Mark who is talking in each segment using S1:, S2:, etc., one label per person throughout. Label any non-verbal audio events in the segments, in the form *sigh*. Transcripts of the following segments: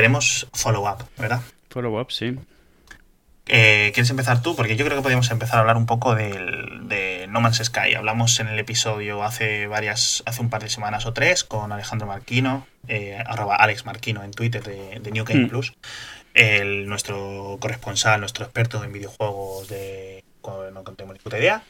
S1: tenemos follow-up, ¿verdad?
S2: Follow-up, sí.
S1: Eh, ¿Quieres empezar tú? Porque yo creo que podríamos empezar a hablar un poco del, de No Man's Sky. Hablamos en el episodio hace varias, hace un par de semanas o tres con Alejandro Marquino, eh, arroba Alex Marquino en Twitter de, New Game mm. Plus, el, nuestro corresponsal, nuestro experto en videojuegos de no tengo ni puta idea.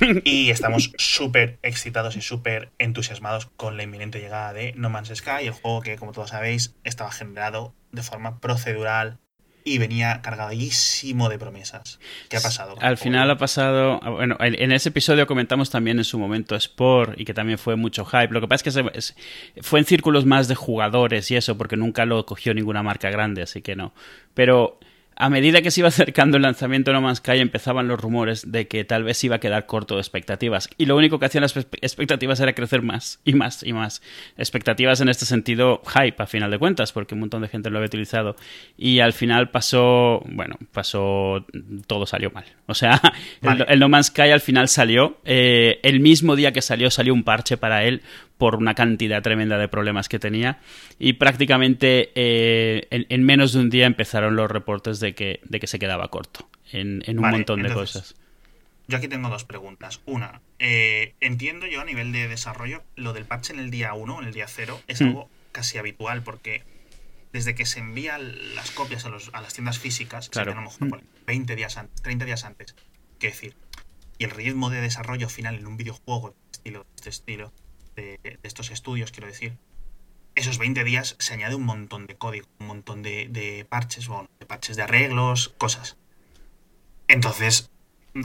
S1: *laughs* Y estamos súper excitados y súper entusiasmados con la inminente llegada de No Man's Sky, el juego que, como todos sabéis, estaba generado de forma procedural y venía cargadísimo de promesas. ¿Qué ha pasado?
S2: Al final ha pasado. Bueno, en ese episodio comentamos también en su momento Sport y que también fue mucho hype. Lo que pasa es que fue en círculos más de jugadores y eso, porque nunca lo cogió ninguna marca grande, así que no. Pero a medida que se iba acercando el lanzamiento de No Man's Sky empezaban los rumores de que tal vez iba a quedar corto de expectativas y lo único que hacían las expectativas era crecer más y más y más. Expectativas en este sentido hype a final de cuentas porque un montón de gente lo había utilizado y al final pasó, bueno, pasó, todo salió mal. O sea, *laughs* el, No Man's Sky al final salió, eh, el mismo día que salió salió un parche para él por una cantidad tremenda de problemas que tenía y prácticamente eh, en, menos de un día empezaron los reportes de que, de que se quedaba corto en, un montón de cosas.
S1: Yo aquí tengo dos preguntas. Una, eh, entiendo yo a nivel de desarrollo lo del parche en el día 1, en el día 0, es mm. algo casi habitual porque desde que se envían las copias a, los, a las tiendas físicas, claro. a lo mejor 20 días antes, 30 días antes, qué decir, y el ritmo de desarrollo final en un videojuego de este estilo, de este estilo de, estos estudios, quiero decir, esos 20 días se añade un montón de código, un montón de, parches, bueno, de parches de arreglos, cosas. Entonces,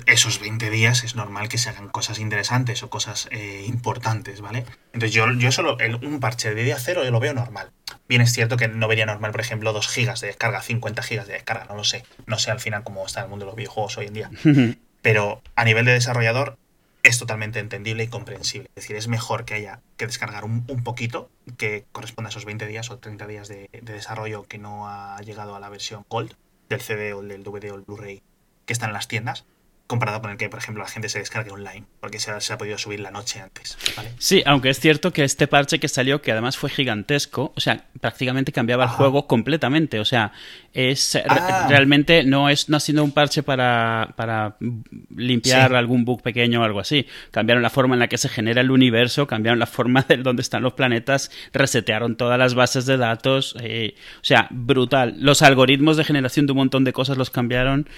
S1: esos 20 días es normal que se hagan cosas interesantes o cosas eh, importantes, ¿vale? Entonces yo, yo solo, un parche de día cero yo lo veo normal. Bien es cierto que no vería normal, por ejemplo, 2 gigas de descarga, 50 gigas de descarga, no lo sé. No sé al final cómo está el mundo de los videojuegos hoy en día. *laughs* Pero a nivel de desarrollador, es totalmente entendible y comprensible. Es decir, es mejor que haya que descargar un, poquito, que corresponda a esos 20 días o 30 días de, de, desarrollo que no ha llegado a la versión Gold del CD o del DVD o el Blu-ray que están en las tiendas, comparado con el que, por ejemplo, la gente se descargue online, porque se ha, podido subir la noche antes.
S2: Sí, aunque es cierto que este parche que salió, que además fue gigantesco, o sea, prácticamente cambiaba el juego completamente. O sea, es ah. realmente no es no ha sido un parche para, para limpiar algún bug pequeño o algo así. Cambiaron la forma en la que se genera el universo, cambiaron la forma de dónde están los planetas, resetearon todas las bases de datos. Eh, o sea, brutal. Los algoritmos de generación de un montón de cosas los cambiaron.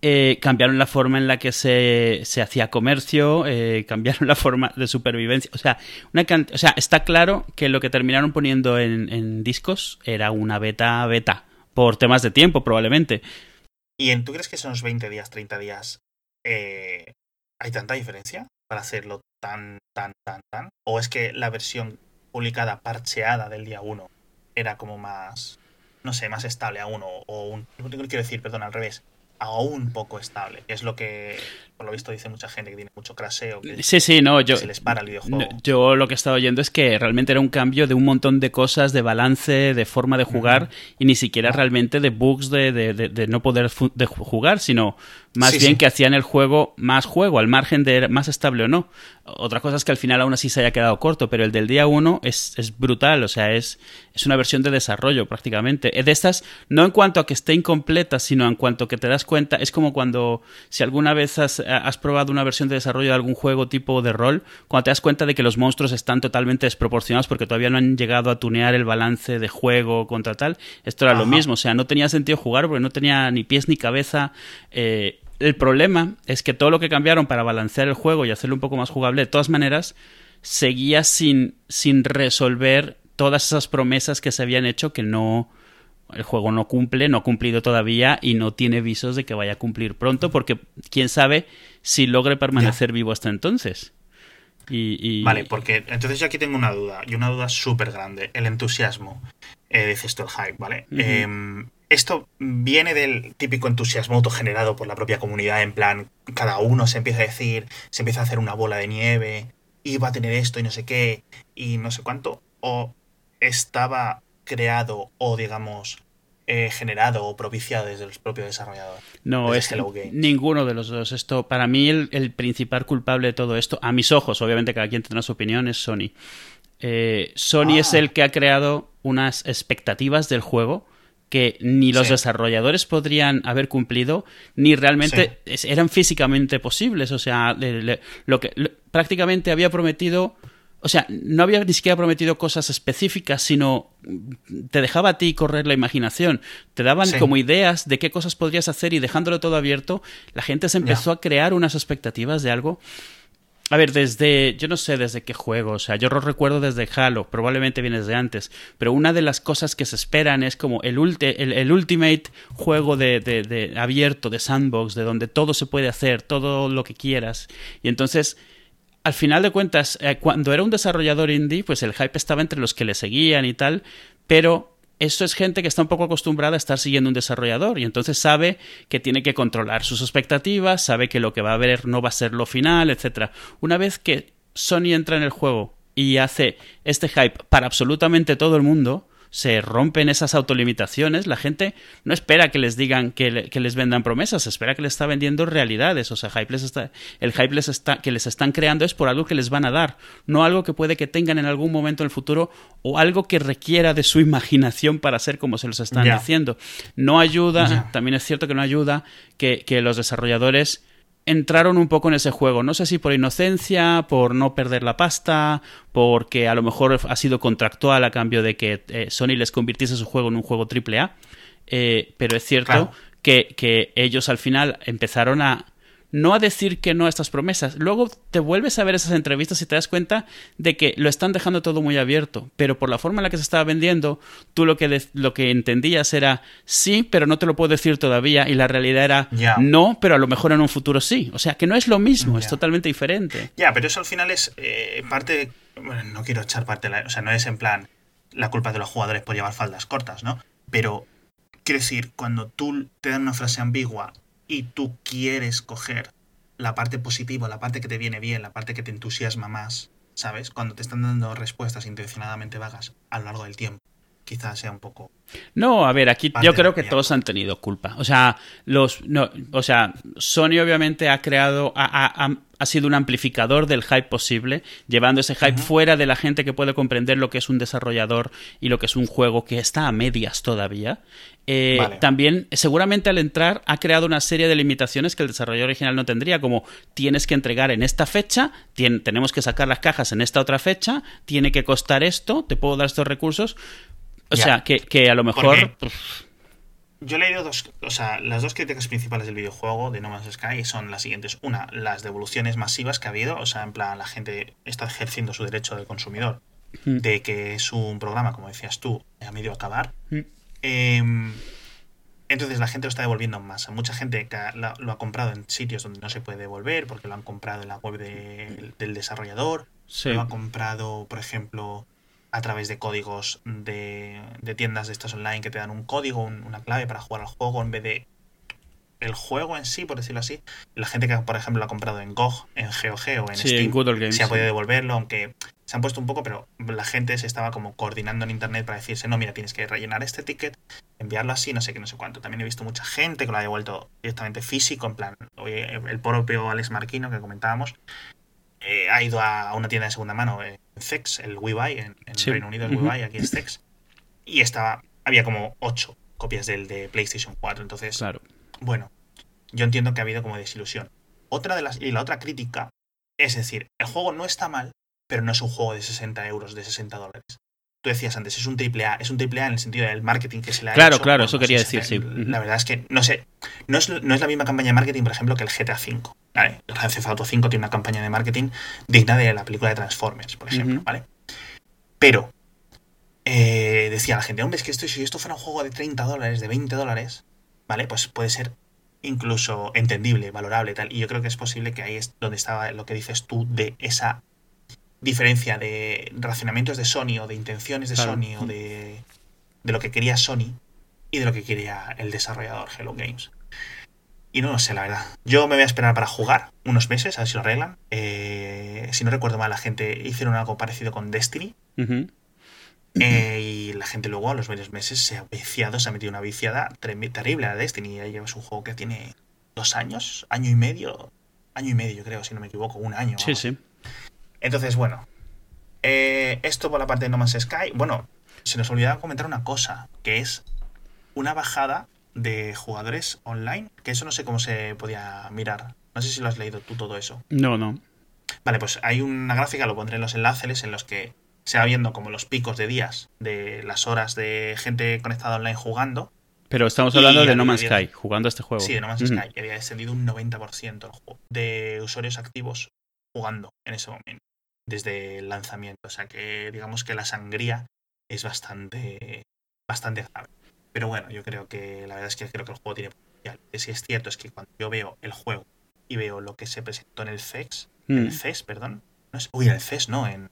S2: Eh, cambiaron la forma en la que se, se hacía comercio, eh, cambiaron la forma de supervivencia. O sea, una o sea, está claro que lo que terminaron poniendo en, discos era una beta beta, por temas de tiempo probablemente.
S1: ¿Y en, tú crees que los 20 días, 30 días, eh, hay tanta diferencia para hacerlo tan, tan, tan, tan? ¿O es que la versión publicada, parcheada del día 1 era como más, no sé, más estable aún? O, o un, quiero decir, perdón, al revés aún poco estable, que es lo que por lo visto dice mucha gente que tiene mucho craseo, que,
S2: sí, sí, no, yo,
S1: se les para el videojuego.
S2: yo lo que he estado oyendo es que realmente era un cambio de un montón de cosas, de balance, de forma de jugar, y ni siquiera realmente de bugs de, de, no poder de jugar, sino más bien que hacían el juego más juego, al margen de más estable o no. Otra cosa es que al final aún así se haya quedado corto, pero el del día 1 es, es, brutal, o sea, es, es una versión de desarrollo prácticamente. De estas, no en cuanto a que esté incompleta, sino en cuanto a que te das cuenta, es como cuando, si alguna vez has, has probado una versión de desarrollo de algún juego tipo de rol, cuando te das cuenta de que los monstruos están totalmente desproporcionados porque todavía no han llegado a tunear el balance de juego contra tal, esto era lo mismo, o sea, no tenía sentido jugar porque no tenía ni pies ni cabeza. Eh, el problema es que todo lo que cambiaron para balancear el juego y hacerlo un poco más jugable, de todas maneras, seguía sin, sin resolver todas esas promesas que se habían hecho que no, el juego no cumple, no ha cumplido todavía y no tiene visos de que vaya a cumplir pronto, porque quién sabe si logre permanecer vivo hasta entonces. Y,
S1: Vale, porque entonces yo aquí tengo una duda, y una duda súper grande, el entusiasmo, eh, dices tú el hype, ¿vale? Em, esto viene del típico entusiasmo autogenerado por la propia comunidad, en plan, cada uno se empieza a decir, se empieza a hacer una bola de nieve, y va a tener esto y no sé qué, y no sé cuánto, o estaba creado o, digamos, eh, generado o propiciado desde los propios desarrolladores.
S2: No, es ninguno de los dos. Esto, para mí, el, principal culpable de todo esto, a mis ojos, obviamente cada quien tendrá su opinión, es Sony. Eh, Sony es ah. el que ha creado unas expectativas del juego que ni los desarrolladores podrían haber cumplido, ni realmente eran físicamente posibles. O sea, lo que prácticamente había prometido. O sea, no había ni siquiera prometido cosas específicas, sino te dejaba a ti correr la imaginación. Te daban como ideas de qué cosas podrías hacer y dejándolo todo abierto, la gente se empezó a crear unas expectativas de algo a ver, desde, yo no sé desde qué juego, o sea, yo lo recuerdo desde Halo, probablemente viene desde antes, pero una de las cosas que se esperan es como el, el, ultimate juego de, de, abierto, de sandbox, de donde todo se puede hacer, todo lo que quieras. Y entonces, al final de cuentas, eh, cuando era un desarrollador indie, pues el hype estaba entre los que le seguían y tal, pero eso es gente que está un poco acostumbrada a estar siguiendo un desarrollador y entonces sabe que tiene que controlar sus expectativas, sabe que lo que va a ver no va a ser lo final, etc. Una vez que Sony entra en el juego y hace este hype para absolutamente todo el mundo, se rompen esas autolimitaciones, la gente no espera que les digan que, les vendan promesas, espera que les está vendiendo realidades. O sea, hype les está, el hype les está, que les están creando es por algo que les van a dar, no algo que puede que tengan en algún momento en el futuro o algo que requiera de su imaginación para ser como se los están diciendo. No ayuda, también es cierto que no ayuda que, que los desarrolladores entraron un poco en ese juego. No sé si por inocencia, por no perder la pasta, porque a lo mejor ha sido contractual a cambio de que eh, Sony les convirtiese su juego en un juego AAA. Eh, pero es cierto que, que ellos al final empezaron a no a decir que no a estas promesas. Luego te vuelves a ver esas entrevistas y te das cuenta de que lo están dejando todo muy abierto, pero por la forma en la que se estaba vendiendo, tú lo que, lo que entendías era sí, pero no te lo puedo decir todavía, y la realidad era no, pero a lo mejor en un futuro sí. O sea, que no es lo mismo, es totalmente diferente.
S1: Ya, pero eso al final es eh, parte, bueno, no quiero echar parte, la, o sea, no es en plan la culpa de los jugadores por llevar faldas cortas, ¿no? Pero quiero decir, cuando tú te dan una frase ambigua y tú quieres coger la parte positiva, la parte que te viene bien, la parte que te entusiasma más, ¿sabes? Cuando te están dando respuestas intencionadamente vagas a lo largo del tiempo, quizás sea un poco.
S2: No, a ver, aquí yo creo que todos han tenido culpa. O sea, los, no, o sea, Sony obviamente ha creado, ha, ha sido un amplificador del hype posible, llevando ese hype fuera de la gente que puede comprender lo que es un desarrollador y lo que es un juego que está a medias todavía. Eh, también, seguramente al entrar, ha creado una serie de limitaciones que el desarrollador original no tendría, como tienes que entregar en esta fecha, tenemos que sacar las cajas en esta otra fecha, tiene que costar esto, te puedo dar estos recursos. O sea, que, a lo mejor
S1: yo he leído dos, o sea, las dos críticas principales del videojuego de No Man's Sky son las siguientes. Una, las devoluciones masivas que ha habido, o sea, en plan, la gente está ejerciendo su derecho de consumidor, hmm. de que es un programa, como decías tú, a medio acabar. Hmm. Em, entonces la gente lo está devolviendo en masa. Mucha gente lo ha comprado en sitios donde no se puede devolver, porque lo han comprado en la web del desarrollador. Lo ha comprado, por ejemplo, a través de códigos de, tiendas de estas online que te dan un código, una clave para jugar al juego en vez de el juego en sí, por decirlo así. La gente que, por ejemplo, lo ha comprado en GOG, en GOG o en Steam, se ha podido devolverlo, aunque se han puesto un poco, pero la gente se estaba como coordinando en internet para decirse, no, mira, tienes que rellenar este ticket, enviarlo así, no sé qué, no sé cuánto. También he visto mucha gente que lo ha devuelto directamente físico, en plan, el propio Alex Marquino que comentábamos, eh, ha ido a una tienda de segunda mano, en Zex, el WeBuy, en, en Reino Unido, el WeBuy, aquí es Zex, y estaba, había como ocho copias del de PlayStation 4. Entonces, claro. bueno, yo entiendo que ha habido como desilusión. Otra de las, y la otra crítica es decir, el juego no está mal, pero no es un juego de 60 euros, de 60 dólares tú decías antes, es un triple A, es un triple A en el sentido del marketing que se le ha
S2: claro,
S1: hecho.
S2: Claro, claro, eso quería decir, sí.
S1: La verdad es que, no sé, no es, no es, la misma campaña de marketing, por ejemplo, que el GTA V. ¿vale? El Grand Theft Auto 5 tiene una campaña de marketing digna de la película de Transformers, por ejemplo, ¿vale? Pero, eh, decía la gente, hombre, es que esto, si esto fuera un juego de 30 dólares, de 20 dólares, ¿vale? Pues puede ser incluso entendible, valorable, tal. Y yo creo que es posible que ahí es donde estaba lo que dices tú de esa diferencia de racionamientos de Sony o de intenciones de Sony o de, de lo que quería Sony y de lo que quería el desarrollador Hello Games. Y no lo sé, la verdad. Yo me voy a esperar para jugar unos meses, a ver si lo arreglan. Eh, si no recuerdo mal, la gente hicieron algo parecido con Destiny. Eh, y la gente luego a los varios meses se ha viciado, se ha metido una viciada terrible a Destiny. Ya llevas un juego que tiene dos años, año y medio, año y medio yo creo, si no me equivoco, un año.
S2: Sí, sí.
S1: Entonces, bueno, eh, esto por la parte de No Man's Sky. Bueno, se nos olvidaba comentar una cosa, que es una bajada de jugadores online, que eso no sé cómo se podía mirar. No sé si lo has leído tú todo eso.
S2: No, no.
S1: Vale, pues hay una gráfica, lo pondré en los enlaces, en los que se va viendo como los picos de días de las horas de gente conectada online jugando.
S2: Pero estamos hablando de No Man's Sky, jugando este juego.
S1: Sí, de No Man's Sky. Había descendido un 90% de usuarios activos jugando en ese momento, desde el lanzamiento. O sea que digamos que la sangría es bastante, bastante grave. Pero bueno, yo creo que la verdad es que creo que el juego tiene potencial. Si es cierto es que cuando yo veo el juego y veo lo que se presentó en el FEX, en el mm. CES, perdón. No es, uy, en el CES, no, en,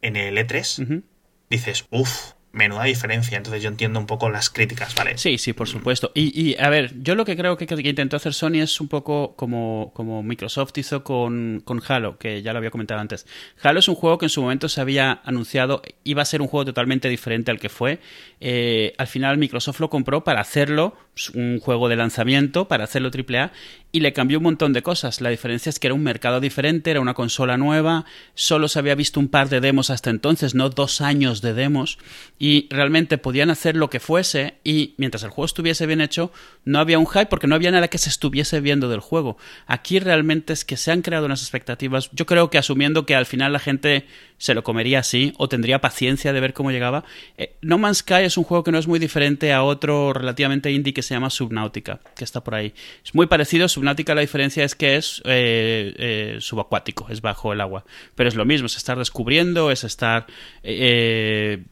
S1: en el E3, dices, uff, menuda diferencia. Entonces yo entiendo un poco las críticas, ¿vale?
S2: Sí, sí, por supuesto. Y, y a ver, yo lo que creo que, intentó hacer Sony es un poco como, como Microsoft hizo con, con, Halo, que ya lo había comentado antes. Halo es un juego que en su momento se había anunciado, iba a ser un juego totalmente diferente al que fue. Eh, al final Microsoft lo compró para hacerlo un juego de lanzamiento, para hacerlo AAA, y le cambió un montón de cosas. La diferencia es que era un mercado diferente, era una consola nueva, solo se había visto un par de demos hasta entonces, no dos años de demos, y realmente podían hacer lo que fuese, y mientras el juego estuviese bien hecho, no había un hype porque no había nada que se estuviese viendo del juego. Aquí realmente es que se han creado unas expectativas, yo creo que asumiendo que al final la gente se lo comería así o tendría paciencia de ver cómo llegaba. Eh, no Man's Sky es un juego que no es muy diferente a otro relativamente indie que se llama Subnautica, que está por ahí. Es muy parecido, Subnautica la diferencia es que es eh, eh, subacuático, es bajo el agua. Pero es lo mismo, es estar descubriendo, es estar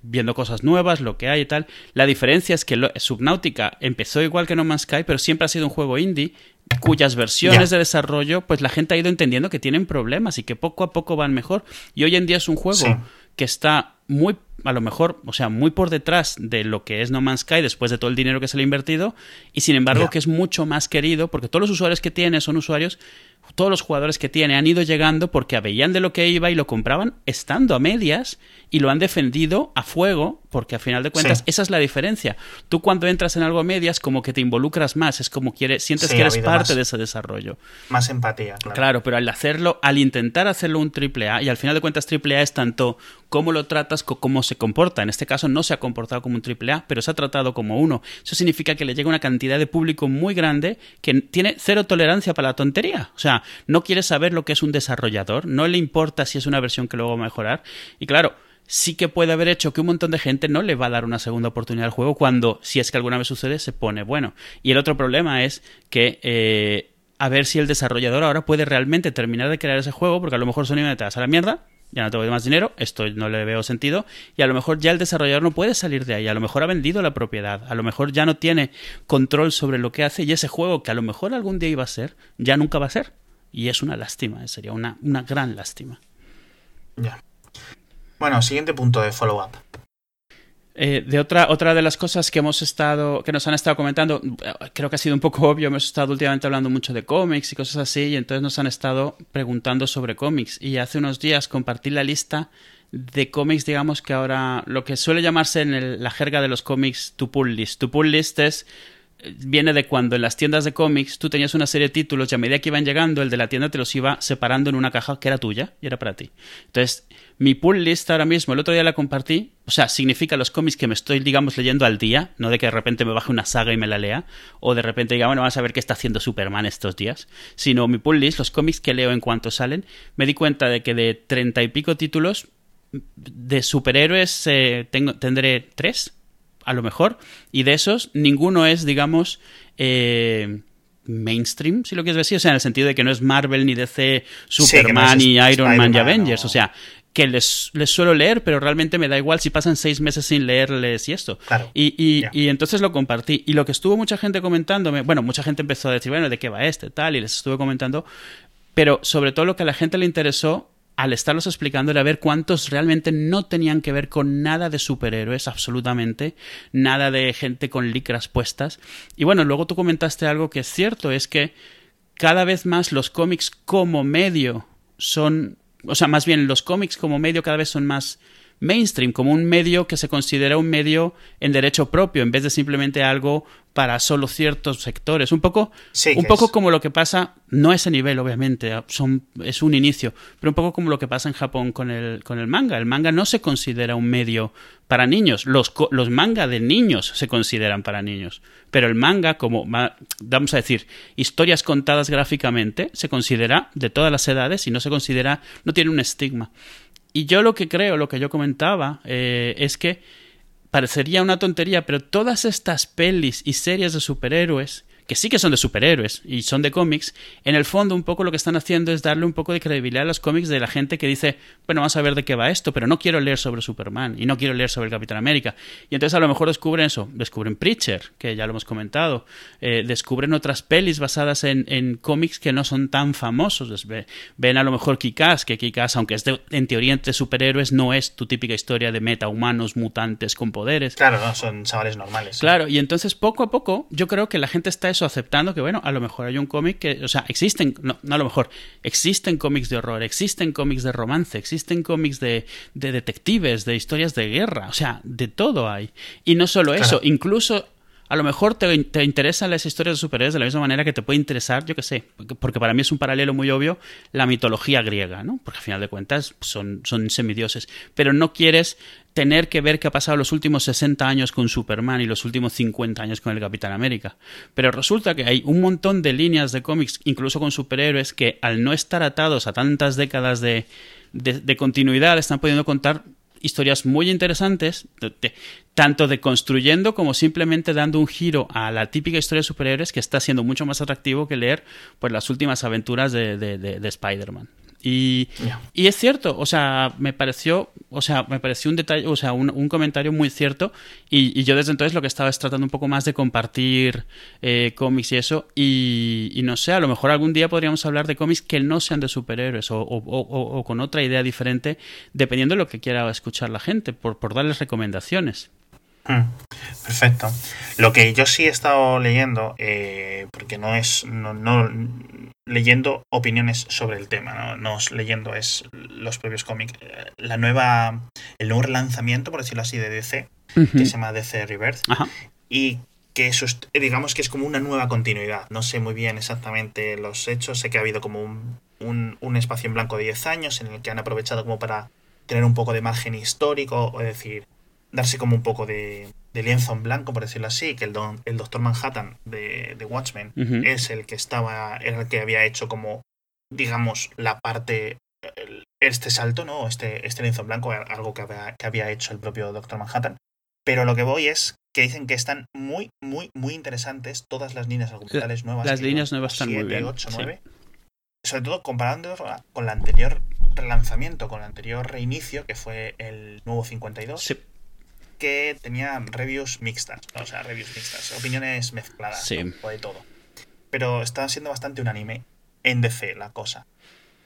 S2: viendo cosas nuevas, lo que hay y tal. La diferencia es que Subnautica empezó igual que No Man's Sky, pero siempre ha sido un juego indie cuyas versiones de desarrollo, pues la gente ha ido entendiendo que tienen problemas y que poco a poco van mejor. Y hoy en día es un juego que está muy, a lo mejor, o sea, muy por detrás de lo que es No Man's Sky después de todo el dinero que se le ha invertido y sin embargo que es mucho más querido porque todos los usuarios que tiene son usuarios todos los jugadores que tiene han ido llegando porque veían de lo que iba y lo compraban estando a medias y lo han defendido a fuego porque a final de cuentas esa es la diferencia. Tú cuando entras en algo a medias como que te involucras más, es como quieres, sientes que eres parte de ese desarrollo.
S1: Más empatía, claro.
S2: Claro, pero al hacerlo, al intentar hacerlo un triple A y al final de cuentas triple A es tanto cómo lo tratas cómo se comporta. En este caso no se ha comportado como un triple A, pero se ha tratado como uno. Eso significa que le llega una cantidad de público muy grande que tiene cero tolerancia para la tontería. O sea, no quiere saber lo que es un desarrollador, no le importa si es una versión que luego va a mejorar. Y claro, sí que puede haber hecho que un montón de gente no le va a dar una segunda oportunidad al juego cuando, si es que alguna vez sucede, se pone bueno. Y el otro problema es que... Eh, a ver si el desarrollador ahora puede realmente terminar de crear ese juego, porque a lo mejor Sony te vas a la mierda, ya no tengo más dinero, esto no le veo sentido, y a lo mejor ya el desarrollador no puede salir de ahí, a lo mejor ha vendido la propiedad, a lo mejor ya no tiene control sobre lo que hace y ese juego que a lo mejor algún día iba a ser, ya nunca va a ser. Y es una lástima, eh, sería una, una gran lástima.
S1: Ya. Bueno, siguiente punto de follow-up.
S2: Eh, de otra, otra de las cosas que hemos estado, que nos han estado comentando, creo que ha sido un poco obvio, hemos estado últimamente hablando mucho de cómics y cosas así, y entonces nos han estado preguntando sobre cómics. Y hace unos días compartí la lista de cómics, digamos que ahora, lo que suele llamarse en la jerga de los cómics tu pull list. Tu pull list es viene de cuando en las tiendas de cómics tú tenías una serie de títulos y a medida que iban llegando, el de la tienda te los iba separando en una caja que era tuya y era para ti. Entonces, mi pull list ahora mismo, el otro día la compartí, o sea, significa los cómics que me estoy, digamos, leyendo al día, no de que de repente me baje una saga y me la lea, o de repente diga, bueno, vamos a ver qué está haciendo Superman estos días, sino mi pull list, los cómics que leo en cuanto salen, me di cuenta de que de treinta y pico títulos de superhéroes eh, tengo, tendré tres a lo mejor. Y de esos, ninguno es, digamos, eh, mainstream, si lo quieres decir. O sea, en el sentido de que no es Marvel, ni DC, Superman, ni Iron Man y Avengers. O sea, que les, les, suelo leer, pero realmente me da igual si pasan seis meses sin leerles y esto. y, y, y, entonces lo compartí. Y lo que estuvo mucha gente comentándome, bueno, mucha gente empezó a decir, bueno, ¿de qué va este? Tal, y les estuve comentando. Pero sobre todo lo que a la gente le interesó al estarlos explicando era ver cuántos realmente no tenían que ver con nada de superhéroes, absolutamente, nada de gente con licras puestas. Y bueno, luego tú comentaste algo que es cierto, es que cada vez más los cómics como medio son, o sea, más bien los cómics como medio cada vez son más mainstream, como un medio que se considera un medio en derecho propio, en vez de simplemente algo para solo ciertos sectores. Un poco, un poco como lo que pasa, no a ese nivel, obviamente, son, es un inicio, pero un poco como lo que pasa en Japón con el, con el manga. El manga no se considera un medio para niños. Los, los manga de niños se consideran para niños. Pero el manga, como vamos a decir, historias contadas gráficamente, se considera de todas las edades y no se considera, no tiene un estigma. Y yo lo que creo, lo que yo comentaba, eh, es que parecería una tontería, pero todas estas pelis y series de superhéroes que sí que son de superhéroes y son de cómics, en el fondo un poco lo que están haciendo es darle un poco de credibilidad a los cómics de la gente que dice, bueno, vamos a ver de qué va esto, pero no quiero leer sobre Superman y no quiero leer sobre el Capitán América. Y entonces a lo mejor descubren eso, descubren Preacher, que ya lo hemos comentado, eh, descubren otras pelis basadas en, en, cómics que no son tan famosos. Ven a lo mejor Kikaz, que Kikaz, aunque es en teoría entre superhéroes, no es tu típica historia de metahumanos mutantes con poderes.
S1: Claro, no, son chavales normales.
S2: Claro, y entonces poco a poco yo creo que la gente está aceptando que, bueno, a lo mejor hay un cómic que, o sea, existen, no, a lo mejor, existen cómics de horror, existen cómics de romance, existen cómics de, de detectives, de historias de guerra, o sea, de todo hay. Y no solo eso, incluso a lo mejor te, te, interesan las historias de superhéroes de la misma manera que te puede interesar, yo qué sé, porque para mí es un paralelo muy obvio, la mitología griega, ¿no? Porque al final de cuentas son, son semidioses. Pero no quieres tener que ver qué ha pasado los últimos 60 años con Superman y los últimos 50 años con el Capitán América. Pero resulta que hay un montón de líneas de cómics, incluso con superhéroes, que al no estar atados a tantas décadas de, de, continuidad, están pudiendo contar historias muy interesantes, tanto de construyendo como simplemente dando un giro a la típica historia de superhéroes que está siendo mucho más atractivo que leer pues, las últimas aventuras de, de Spider-Man. Y, y, es cierto, o sea, me pareció, o sea, me pareció un detalle, o sea, un, comentario muy cierto. Y, yo desde entonces lo que estaba es tratando un poco más de compartir eh, cómics y eso. Y, no sé, a lo mejor algún día podríamos hablar de cómics que no sean de superhéroes o, o, o, con otra idea diferente, dependiendo de lo que quiera escuchar la gente, por, por darles recomendaciones.
S1: Hmm, perfecto. Lo que yo sí he estado leyendo, eh, porque no es, no, leyendo opiniones sobre el tema, no, leyendo es los propios cómics. Eh, la nueva, el nuevo relanzamiento, por decirlo así, de DC, que se llama DC Rebirth, y que eso digamos que es como una nueva continuidad. No sé muy bien exactamente los hechos, sé que ha habido como un, un, un espacio en blanco de 10 años en el que han aprovechado como para tener un poco de margen histórico, o decir, darse como un poco de, lienzo en blanco, por decirlo así, que el, don, el Doctor Manhattan de, Watchmen es el que estaba, era el que había hecho como, digamos, la parte, este salto, ¿no? Este, este lienzo en blanco, algo que había, que había hecho el propio Doctor Manhattan. Pero lo que voy es que dicen que están muy, muy, muy interesantes todas las líneas argumentales nuevas.
S2: Las líneas nuevas están muy bien. 8, 9.
S1: Sobre todo comparando con la anterior relanzamiento, con el anterior reinicio, que fue el nuevo 52. Sí que tenía reviews mixtas, o sea, reviews mixtas, opiniones mezcladas, o de todo. Pero está siendo bastante unánime en DC la cosa.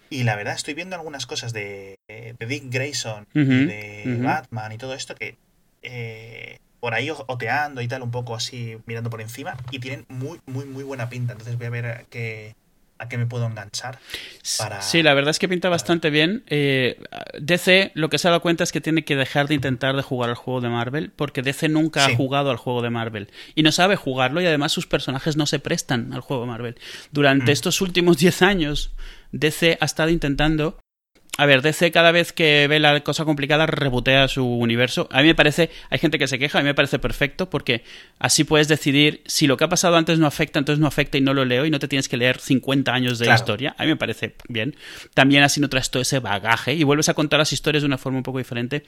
S1: Y la verdad, estoy viendo algunas cosas de, Dick Grayson y de Batman y todo esto que eh, por ahí oteando y tal, un poco así mirando por encima, y tienen muy, muy, muy buena pinta. Entonces voy a ver qué, a qué me puedo enganchar. Para...
S2: Sí, la verdad es que pinta bastante bien. Eh, DC lo que se ha dado cuenta es que tiene que dejar de intentar de jugar al juego de Marvel, porque DC nunca ha jugado al juego de Marvel y no sabe jugarlo y además sus personajes no se prestan al juego de Marvel. Durante mm. estos últimos 10 años, DC ha estado intentando a ver, DC cada vez que ve la cosa complicada rebotea su universo. A mí me parece, hay gente que se queja, a mí me parece perfecto porque así puedes decidir si lo que ha pasado antes no afecta, entonces no afecta y no lo leo y no te tienes que leer 50 años de historia. A mí me parece bien. También así no traes todo ese bagaje y vuelves a contar las historias de una forma un poco diferente.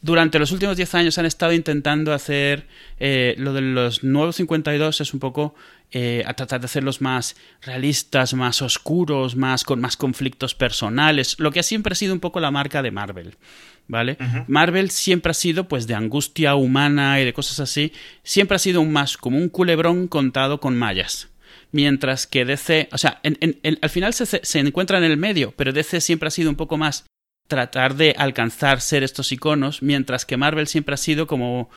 S2: Durante los últimos 10 años han estado intentando hacer eh, lo de los nuevos 52 es un poco eh, a tratar de hacerlos más realistas, más oscuros, más con más conflictos personales, lo que siempre ha sido un poco la marca de Marvel. ¿Vale? Marvel siempre ha sido, pues, de angustia humana y de cosas así, siempre ha sido un más como un culebrón contado con mallas. Mientras que DC, o sea, al final se, se encuentra en el medio, pero DC siempre ha sido un poco más tratar de alcanzar ser estos iconos, mientras que Marvel siempre ha sido como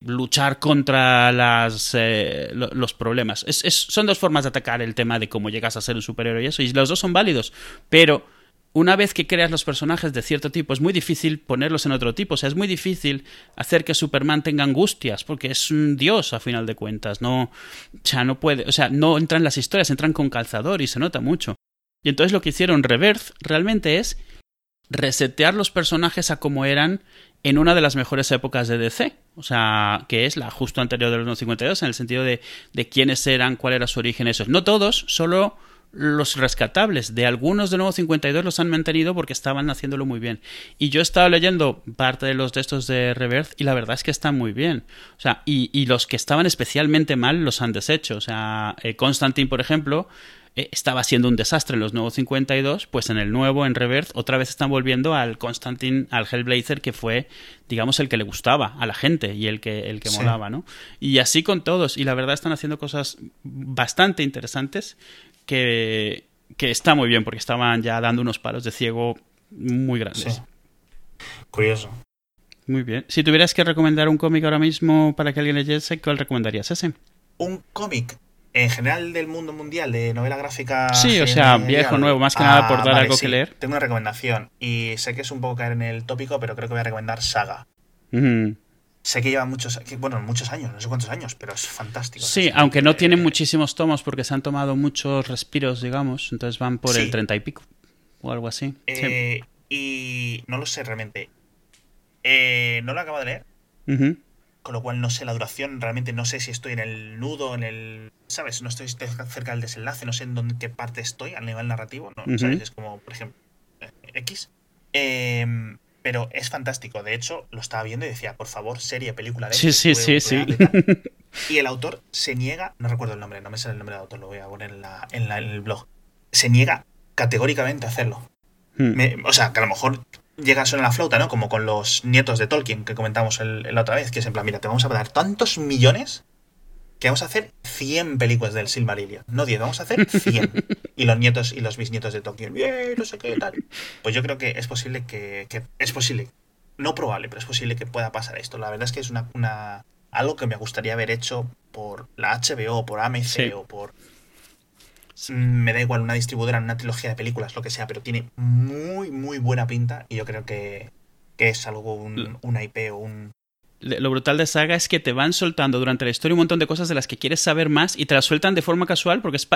S2: luchar contra las, eh, los problemas. Son dos formas de atacar el tema de cómo llegas a ser un superhéroe y eso, y los dos son válidos, pero una vez que creas los personajes de cierto tipo, es muy difícil ponerlos en otro tipo. O sea, es muy difícil hacer que Superman tenga angustias, porque es un dios a final de cuentas. No, o sea, no puede, o sea, no entran las historias, entran con calzador y se nota mucho. Y entonces lo que hicieron Reverse realmente es resetear los personajes a como eran en una de las mejores épocas de DC. O sea, que es la justo anterior de los 52, en el sentido de, de quiénes eran, cuál era su origen, esos. No todos, solo los rescatables de algunos de Nuevo 52 los han mantenido porque estaban haciéndolo muy bien. Y yo he estado leyendo parte de los textos de Reverse y la verdad es que están muy bien. O sea, y, y los que estaban especialmente mal los han deshecho. O sea, eh, Constantine, por ejemplo, eh, estaba siendo un desastre en los nuevos 52, pues en el nuevo, en Reverse, otra vez están volviendo al Constantine, al Hellblazer, que fue, digamos, el que le gustaba a la gente y el que, el que molaba, ¿no? Y así con todos, y la verdad están haciendo cosas bastante interesantes que, que está muy bien, porque estaban ya dando unos palos de ciego muy grandes.
S1: Curioso.
S2: Muy bien. Si tuvieras que recomendar un cómic ahora mismo para que alguien leyese, ¿cuál recomendarías ese?
S1: Un cómic en general del mundo mundial de novela gráfica.
S2: Sí, o sea, viejo, nuevo, más que nada por dar algo que leer.
S1: Tengo una recomendación y sé que es un poco caer en el tópico, pero creo que voy a recomendar Saga. Sé que lleva muchos, bueno, muchos años, no sé cuántos años, pero es fantástico.
S2: Sí, aunque no tienen muchísimos tomos porque se han tomado muchos respiros, digamos, entonces van por el treinta y pico o algo así.
S1: Eh, y no lo sé realmente. Eh, no lo acabo de leer con lo cual no sé la duración, realmente no sé si estoy en el nudo, en el, ¿sabes? No estoy cerca del desenlace, no sé en dónde, qué parte estoy a nivel narrativo, ¿no? ¿sabes? Es como, por ejemplo, eh, X. Em, pero es fantástico, de hecho, lo estaba viendo y decía, por favor, serie, película de
S2: Sí, sí, sí, sí. *laughs*
S1: Y el autor se niega, no recuerdo el nombre, no me sale el nombre del autor, lo voy a poner en, la, en, el blog. Se niega categóricamente a hacerlo. Hmm. o sea, que a lo mejor llega a sonar la flauta, ¿no? Como con los nietos de Tolkien que comentamos la otra vez, que es en plan, mira, te vamos a dar tantos millones que vamos a hacer 100 películas del Silmarillion. No 10, vamos a hacer 100. y los nietos y los bisnietos de Tolkien, bien, no sé qué tal. Pues yo creo que es posible que, es posible, no probable, pero es posible que pueda pasar esto. La verdad es que es una, una algo que me gustaría haber hecho por la HBO, por AMC o por me da igual una distribuidora, una trilogía de películas, lo que sea, pero tiene muy, muy buena pinta y yo creo que, es algo, un, una IP o un,
S2: lo brutal de Saga es que te van soltando durante la historia un montón de cosas de las que quieres saber más y te las sueltan de forma casual porque es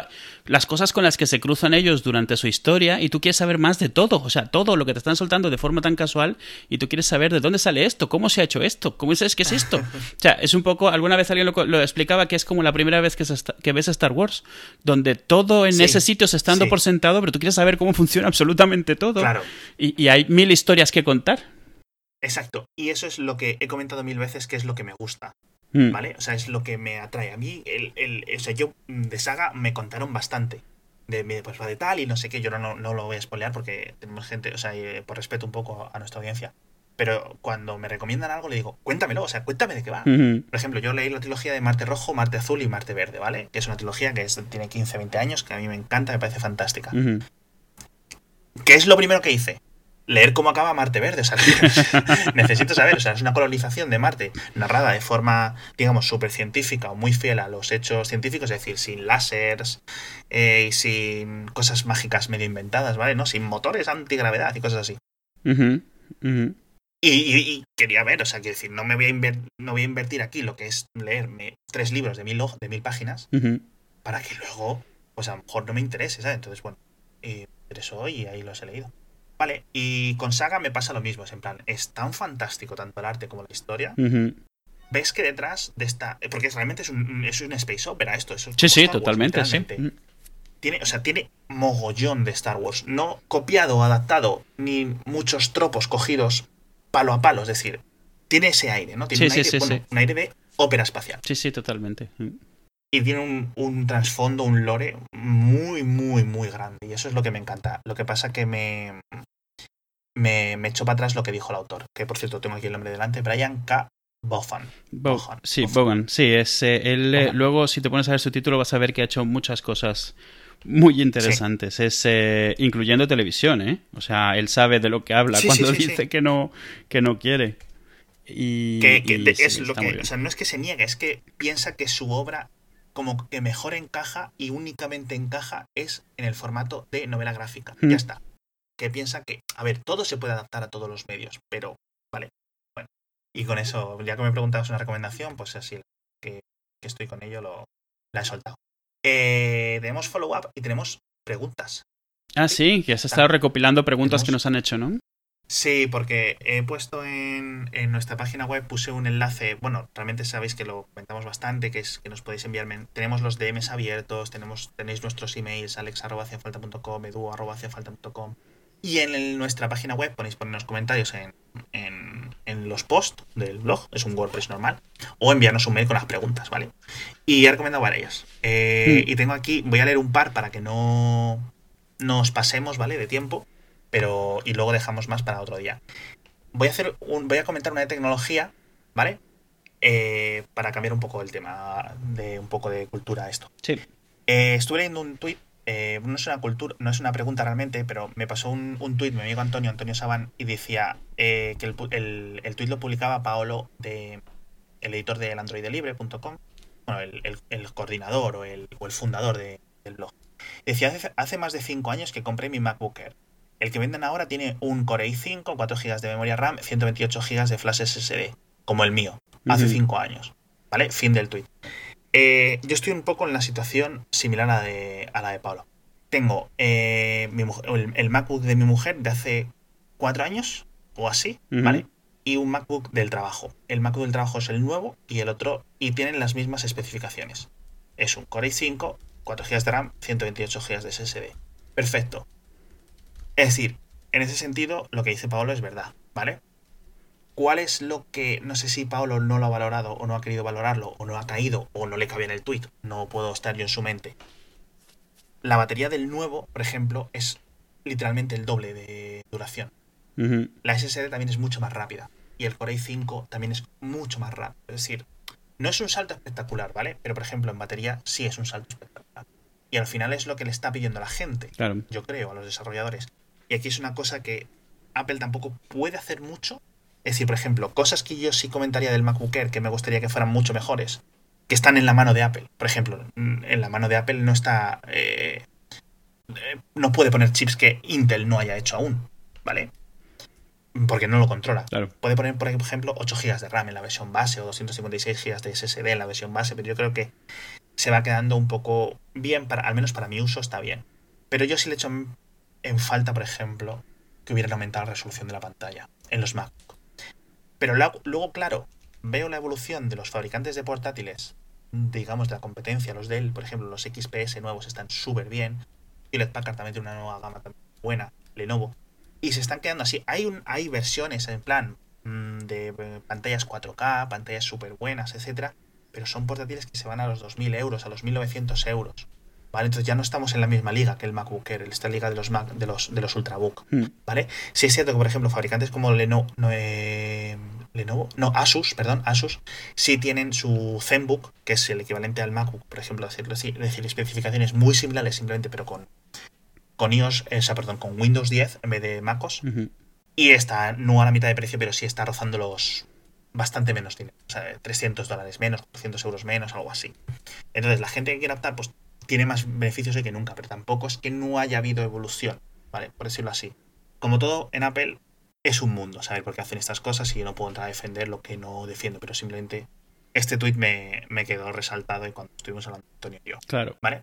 S2: las cosas con las que se cruzan ellos durante su historia y tú quieres saber más de todo, o sea, todo lo que te están soltando de forma tan casual y tú quieres saber de dónde sale esto, cómo se ha hecho esto, cómo es que es esto. *laughs* O sea, es un poco, alguna vez alguien lo, explicaba que es como la primera vez que, que ves Star Wars, donde todo en ese sitio se está dando por sentado, pero tú quieres saber cómo funciona absolutamente todo.
S1: Claro.
S2: y hay mil historias que contar.
S1: Exacto. Y eso es lo que he comentado mil veces que es lo que me gusta. Hmm. ¿Vale? O sea, es lo que me atrae. A mí, el, el, o sea, yo mm, de saga me contaron bastante. De, pues va de tal y no sé qué. Yo no, no, lo voy a spoilear porque tenemos gente, o sea, eh, por respeto un poco a nuestra audiencia. Pero cuando me recomiendan algo, le digo, cuéntamelo, o sea, cuéntame de qué va. Por ejemplo, yo leí la trilogía de Marte Rojo, Marte Azul y Marte Verde, ¿vale? Que es una trilogía que tiene 15, 20 años, que a mí me encanta, me parece fantástica. ¿Qué es lo primero que hice? Leer cómo acaba Marte Verde. O sea, *laughs* necesito saber. O sea, es una colonización de Marte narrada de forma, digamos, súper científica o muy fiel a los hechos científicos, es decir, sin láseres eh, y sin cosas mágicas medio inventadas, ¿vale? ¿No? Sin motores antigravedad y cosas así. Y, quería ver, o sea, quiero decir, no me voy a, no voy a invertir aquí lo que es leerme tres libros de mil, de mil páginas para que luego, pues a lo mejor no me interese, ¿sabes? Entonces, bueno, eh, interesó y ahí los he leído. Vale, y con Saga me pasa lo mismo, es en plan, es tan fantástico tanto el arte como la historia. Ves que detrás de esta. Porque realmente es un, es un space opera esto. Eso
S2: sí, sí, totalmente, sí.
S1: Tiene, o sea, tiene mogollón de Star Wars. No copiado adaptado, ni muchos tropos cogidos palo a palo. Es decir, tiene ese aire, ¿no? Tiene un, aire, un aire de ópera espacial.
S2: Sí, sí, totalmente
S1: y tiene un, un trasfondo, un lore muy, muy, muy grande. Y eso es lo que me encanta. Lo que pasa que me, me, me echó para atrás lo que dijo el autor, que por cierto tengo aquí el nombre delante, Brian K. Bohan.
S2: sí, Bogan. Sí, es, eh, él, eh, luego si te pones a ver su título vas a ver que ha hecho muchas cosas muy interesantes, es eh, incluyendo televisión, ¿eh? O sea, él sabe de lo que habla cuando dice que no que no quiere. Y,
S1: que, es lo que, o sea, no es que se niegue, es que piensa que su obra como que mejor encaja y únicamente encaja es en el formato de novela gráfica. Ya está. Que piensa que, a ver, todo se puede adaptar a todos los medios, pero, vale, bueno. Y con eso, ya que me preguntabas una recomendación, pues así, que, que estoy con ello, lo, la he soltado. Eh, tenemos follow-up y tenemos preguntas.
S2: Ah, sí, que has estado recopilando preguntas que nos han hecho, ¿no?
S1: Sí, porque he puesto en, nuestra página web, puse un enlace, bueno, realmente sabéis que lo comentamos bastante, que es que nos podéis enviarme, tenemos los DMs abiertos, tenemos, tenéis nuestros emails, alex.com, edu.com, y en nuestra página web ponéis ponernos comentarios en, en, los posts del blog, es un WordPress normal, o enviarnos un mail con las preguntas, ¿vale? Y he recomendado varias. Eh, mm. Y tengo aquí, voy a leer un par para que no nos pasemos, ¿vale? De tiempo pero y luego dejamos más para otro día. Voy a hacer un, voy a comentar una de tecnología, ¿vale? Eh, para cambiar un poco el tema de un poco de cultura esto.
S2: Sí.
S1: Eh, estuve leyendo un tuit, eh, no es una cultura, no es una pregunta realmente, pero me pasó un, un tuit mi amigo Antonio, Antonio Saban, y decía que el, el, el tuit lo publicaba Paolo de el editor del androidelibre.com, bueno, el, el, coordinador o el, o el fundador de, del blog. Decía, hace, hace, más de 5 años que compré mi MacBook Air. El que venden ahora tiene un Core i5, 4 GB de memoria RAM, 128 GB de flash SSD, como el mío, hace 5 años. ¿Vale? Fin del tweet. Eh, yo estoy un poco en la situación similar a, de, a la de Pablo. Tengo eh, el, MacBook de mi mujer de hace 4 años o así, ¿vale? Y un MacBook del trabajo. El MacBook del trabajo es el nuevo y el otro, y tienen las mismas especificaciones. Es un Core i5, 4 GB de RAM, 128 GB de SSD. Perfecto. Es decir, en ese sentido, lo que dice Paolo es verdad, ¿vale? ¿Cuál es lo que no sé si Paolo no lo ha valorado o no ha querido valorarlo o no ha caído o no le cabía en el tweet? No puedo estar yo en su mente. La batería del nuevo, por ejemplo, es literalmente el doble de duración. La SSD también es mucho más rápida y el Core i5 también es mucho más rápido. Es decir, no es un salto espectacular, ¿vale? Pero por ejemplo en batería sí es un salto espectacular. Y al final es lo que le está pidiendo la gente, yo creo, a los desarrolladores. Y aquí es una cosa que Apple tampoco puede hacer mucho. Es decir, por ejemplo, cosas que yo sí comentaría del MacBook Air que me gustaría que fueran mucho mejores, que están en la mano de Apple. Por ejemplo, en la mano de Apple no está. Eh, no puede poner chips que Intel no haya hecho aún, ¿vale? Porque no lo controla. Puede poner, por ejemplo, 8 GB de RAM en la versión base o 256 GB de SSD en la versión base, pero yo creo que se va quedando un poco bien, para, al menos para mi uso está bien. Pero yo sí le echo en falta, por ejemplo, que hubieran aumentado la resolución de la pantalla en los Mac. Pero luego, claro, veo la evolución de los fabricantes de portátiles, digamos, de la competencia, los Dell, por ejemplo, los XPS nuevos están súper bien. Y Hewlett Packard también tiene una nueva gama buena, Lenovo. Y se están quedando así. Hay, hay versiones en plan mm, de pantallas 4K, pantallas súper buenas, etcétera, pero son portátiles que se van a los 2.000 euros, a los 1.900 euros. ¿Vale? Entonces ya no estamos en la misma liga que el MacBook Air, esta liga de los Mac, de los, de los Ultrabook, hmm. ¿vale? Si es cierto que, por ejemplo, fabricantes como Lenovo, no, eh, Lenovo, no, Asus, perdón, Asus, sí tienen su ZenBook, que es el equivalente al MacBook, por ejemplo, decirlo así, es decir, especificaciones muy similares simplemente, pero con, con iOS, eh, o sea, perdón, con Windows 10 en vez de MacOS. Y está no a la mitad de precio, pero sí está rozando los bastante menos dinero. O sea, 300 dólares menos, 400 euros menos, algo así. Entonces, la gente que quiere optar, pues tiene más beneficios de que nunca, pero tampoco es que no haya habido evolución, ¿vale? Por decirlo así. Como todo en Apple, es un mundo saber por qué hacen estas cosas y yo no puedo entrar a defender lo que no defiendo, pero simplemente este tweet me, me quedó resaltado y cuando estuvimos hablando Antonio y yo.
S2: Claro.
S1: ¿Vale?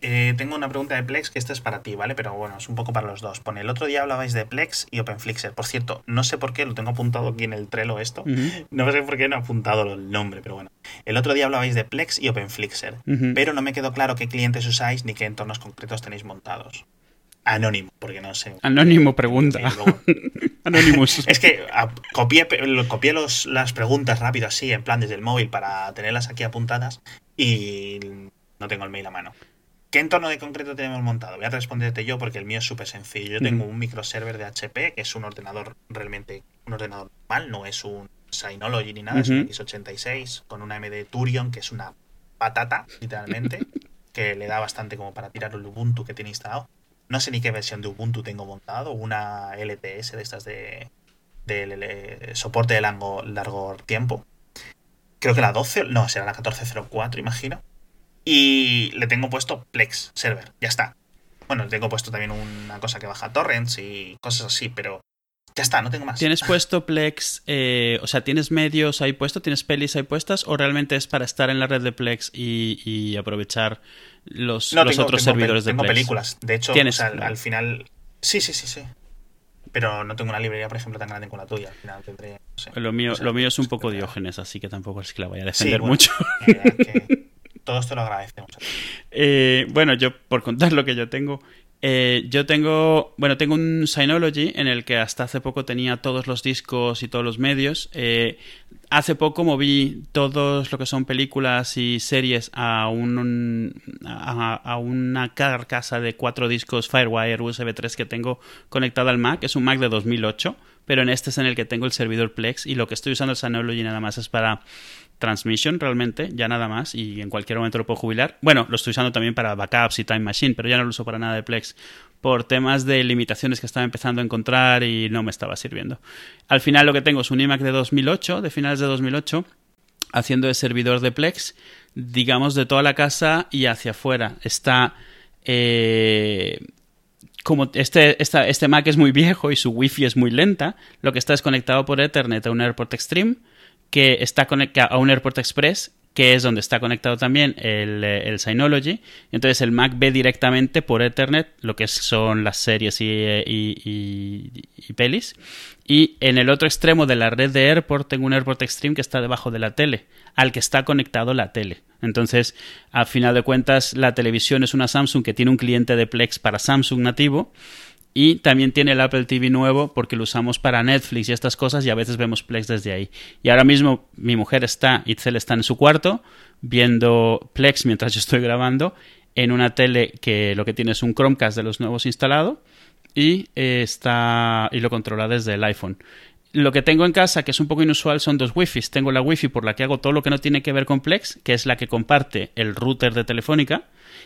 S1: Eh, tengo una pregunta de Plex que esta es para ti, ¿vale? Pero bueno, es un poco para los dos. Pone, el otro día hablabais de Plex y OpenFlixer. Por cierto, no sé por qué, lo tengo apuntado aquí en el Trello esto. No sé por qué no he apuntado el nombre, pero bueno. El otro día hablabais de Plex y OpenFlixer, pero no me quedó claro qué clientes usáis ni qué entornos concretos tenéis montados. Anónimo, porque no sé.
S2: Anónimo pregunta. *laughs*
S1: Anonymous. *laughs* es que copié, copié los, las preguntas rápido así, en plan desde el móvil, para tenerlas aquí apuntadas y no tengo el mail a mano. ¿Qué entorno de concreto tenemos montado? Voy a responderte yo porque el mío es súper sencillo. Yo tengo un microserver de HP, que es un ordenador realmente, un ordenador normal, no es un Synology ni nada, es un X86 con una AMD Turion, que es una patata, literalmente, *laughs* que le da bastante como para tirar el Ubuntu que tiene instalado. No sé ni qué versión de Ubuntu tengo montado, una LTS de estas de, de, soporte de largo, largo tiempo. Creo que la 12, no, será la 1404, imagino y le tengo puesto Plex Server. Ya está. Bueno, tengo puesto también una cosa que baja torrents y cosas así, pero ya está, no tengo más.
S2: ¿Tienes puesto Plex, eh, o sea, tienes medios ahí puesto, tienes pelis ahí puestas, o realmente es para estar en la red de Plex y, aprovechar los, otros servidores de
S1: Plex?
S2: Tengo
S1: películas, de hecho, al, final... Sí, sí, sí, sí. Pero no tengo una librería, por ejemplo, tan grande como la tuya. Al final tendré,
S2: lo mío, lo mío es un poco diógenes, así que tampoco es que la vaya a defender mucho.
S1: Todos te lo agradecemos.
S2: Eh, bueno, yo por contar lo que yo tengo, eh, yo tengo, bueno, tengo un Synology en el que hasta hace poco tenía todos los discos y todos los medios. Eh, hace poco moví todos lo que son películas y series a, un, a, una carcasa de cuatro discos Firewire USB 3 que tengo conectado al Mac. Es un Mac de 2008, pero en este es en el que tengo el servidor Plex y lo que estoy usando el Synology nada más es para transmission realmente, ya nada más, y en cualquier momento lo puedo jubilar. Bueno, lo estoy usando también para backups y Time Machine, pero ya no lo uso para nada de Plex por temas de limitaciones que estaba empezando a encontrar y no me estaba sirviendo. Al final lo que tengo es un iMac de 2008, de finales de 2008, haciendo de servidor de Plex, digamos, de toda la casa y hacia afuera. Está... Eh, como este, este Mac es muy viejo y su Wi-Fi es muy lenta, lo que está desconectado por Ethernet a un AirPort Extreme que está conectado a un Airport Express, que es donde está conectado también el, eh, el, Synology. Entonces el Mac ve directamente por Ethernet lo que son las series y, eh, y, pelis. Y en el otro extremo de la red de Airport tengo un Airport Extreme que está debajo de la tele, al que está conectado la tele. Entonces, a final de cuentas, la televisión es una Samsung que tiene un cliente de Plex para Samsung nativo y también tiene el Apple TV nuevo porque lo usamos para Netflix y estas cosas y a veces vemos Plex desde ahí. Y ahora mismo mi mujer está, Itzel está en su cuarto viendo Plex mientras yo estoy grabando en una tele que lo que tiene es un Chromecast de los nuevos instalado y eh, está y lo controla desde el iPhone. Lo que tengo en casa, que es un poco inusual, son dos Wi-Fi. Tengo la Wi-Fi por la que hago todo lo que no tiene que ver con Plex, que es la que comparte el router de Telefónica,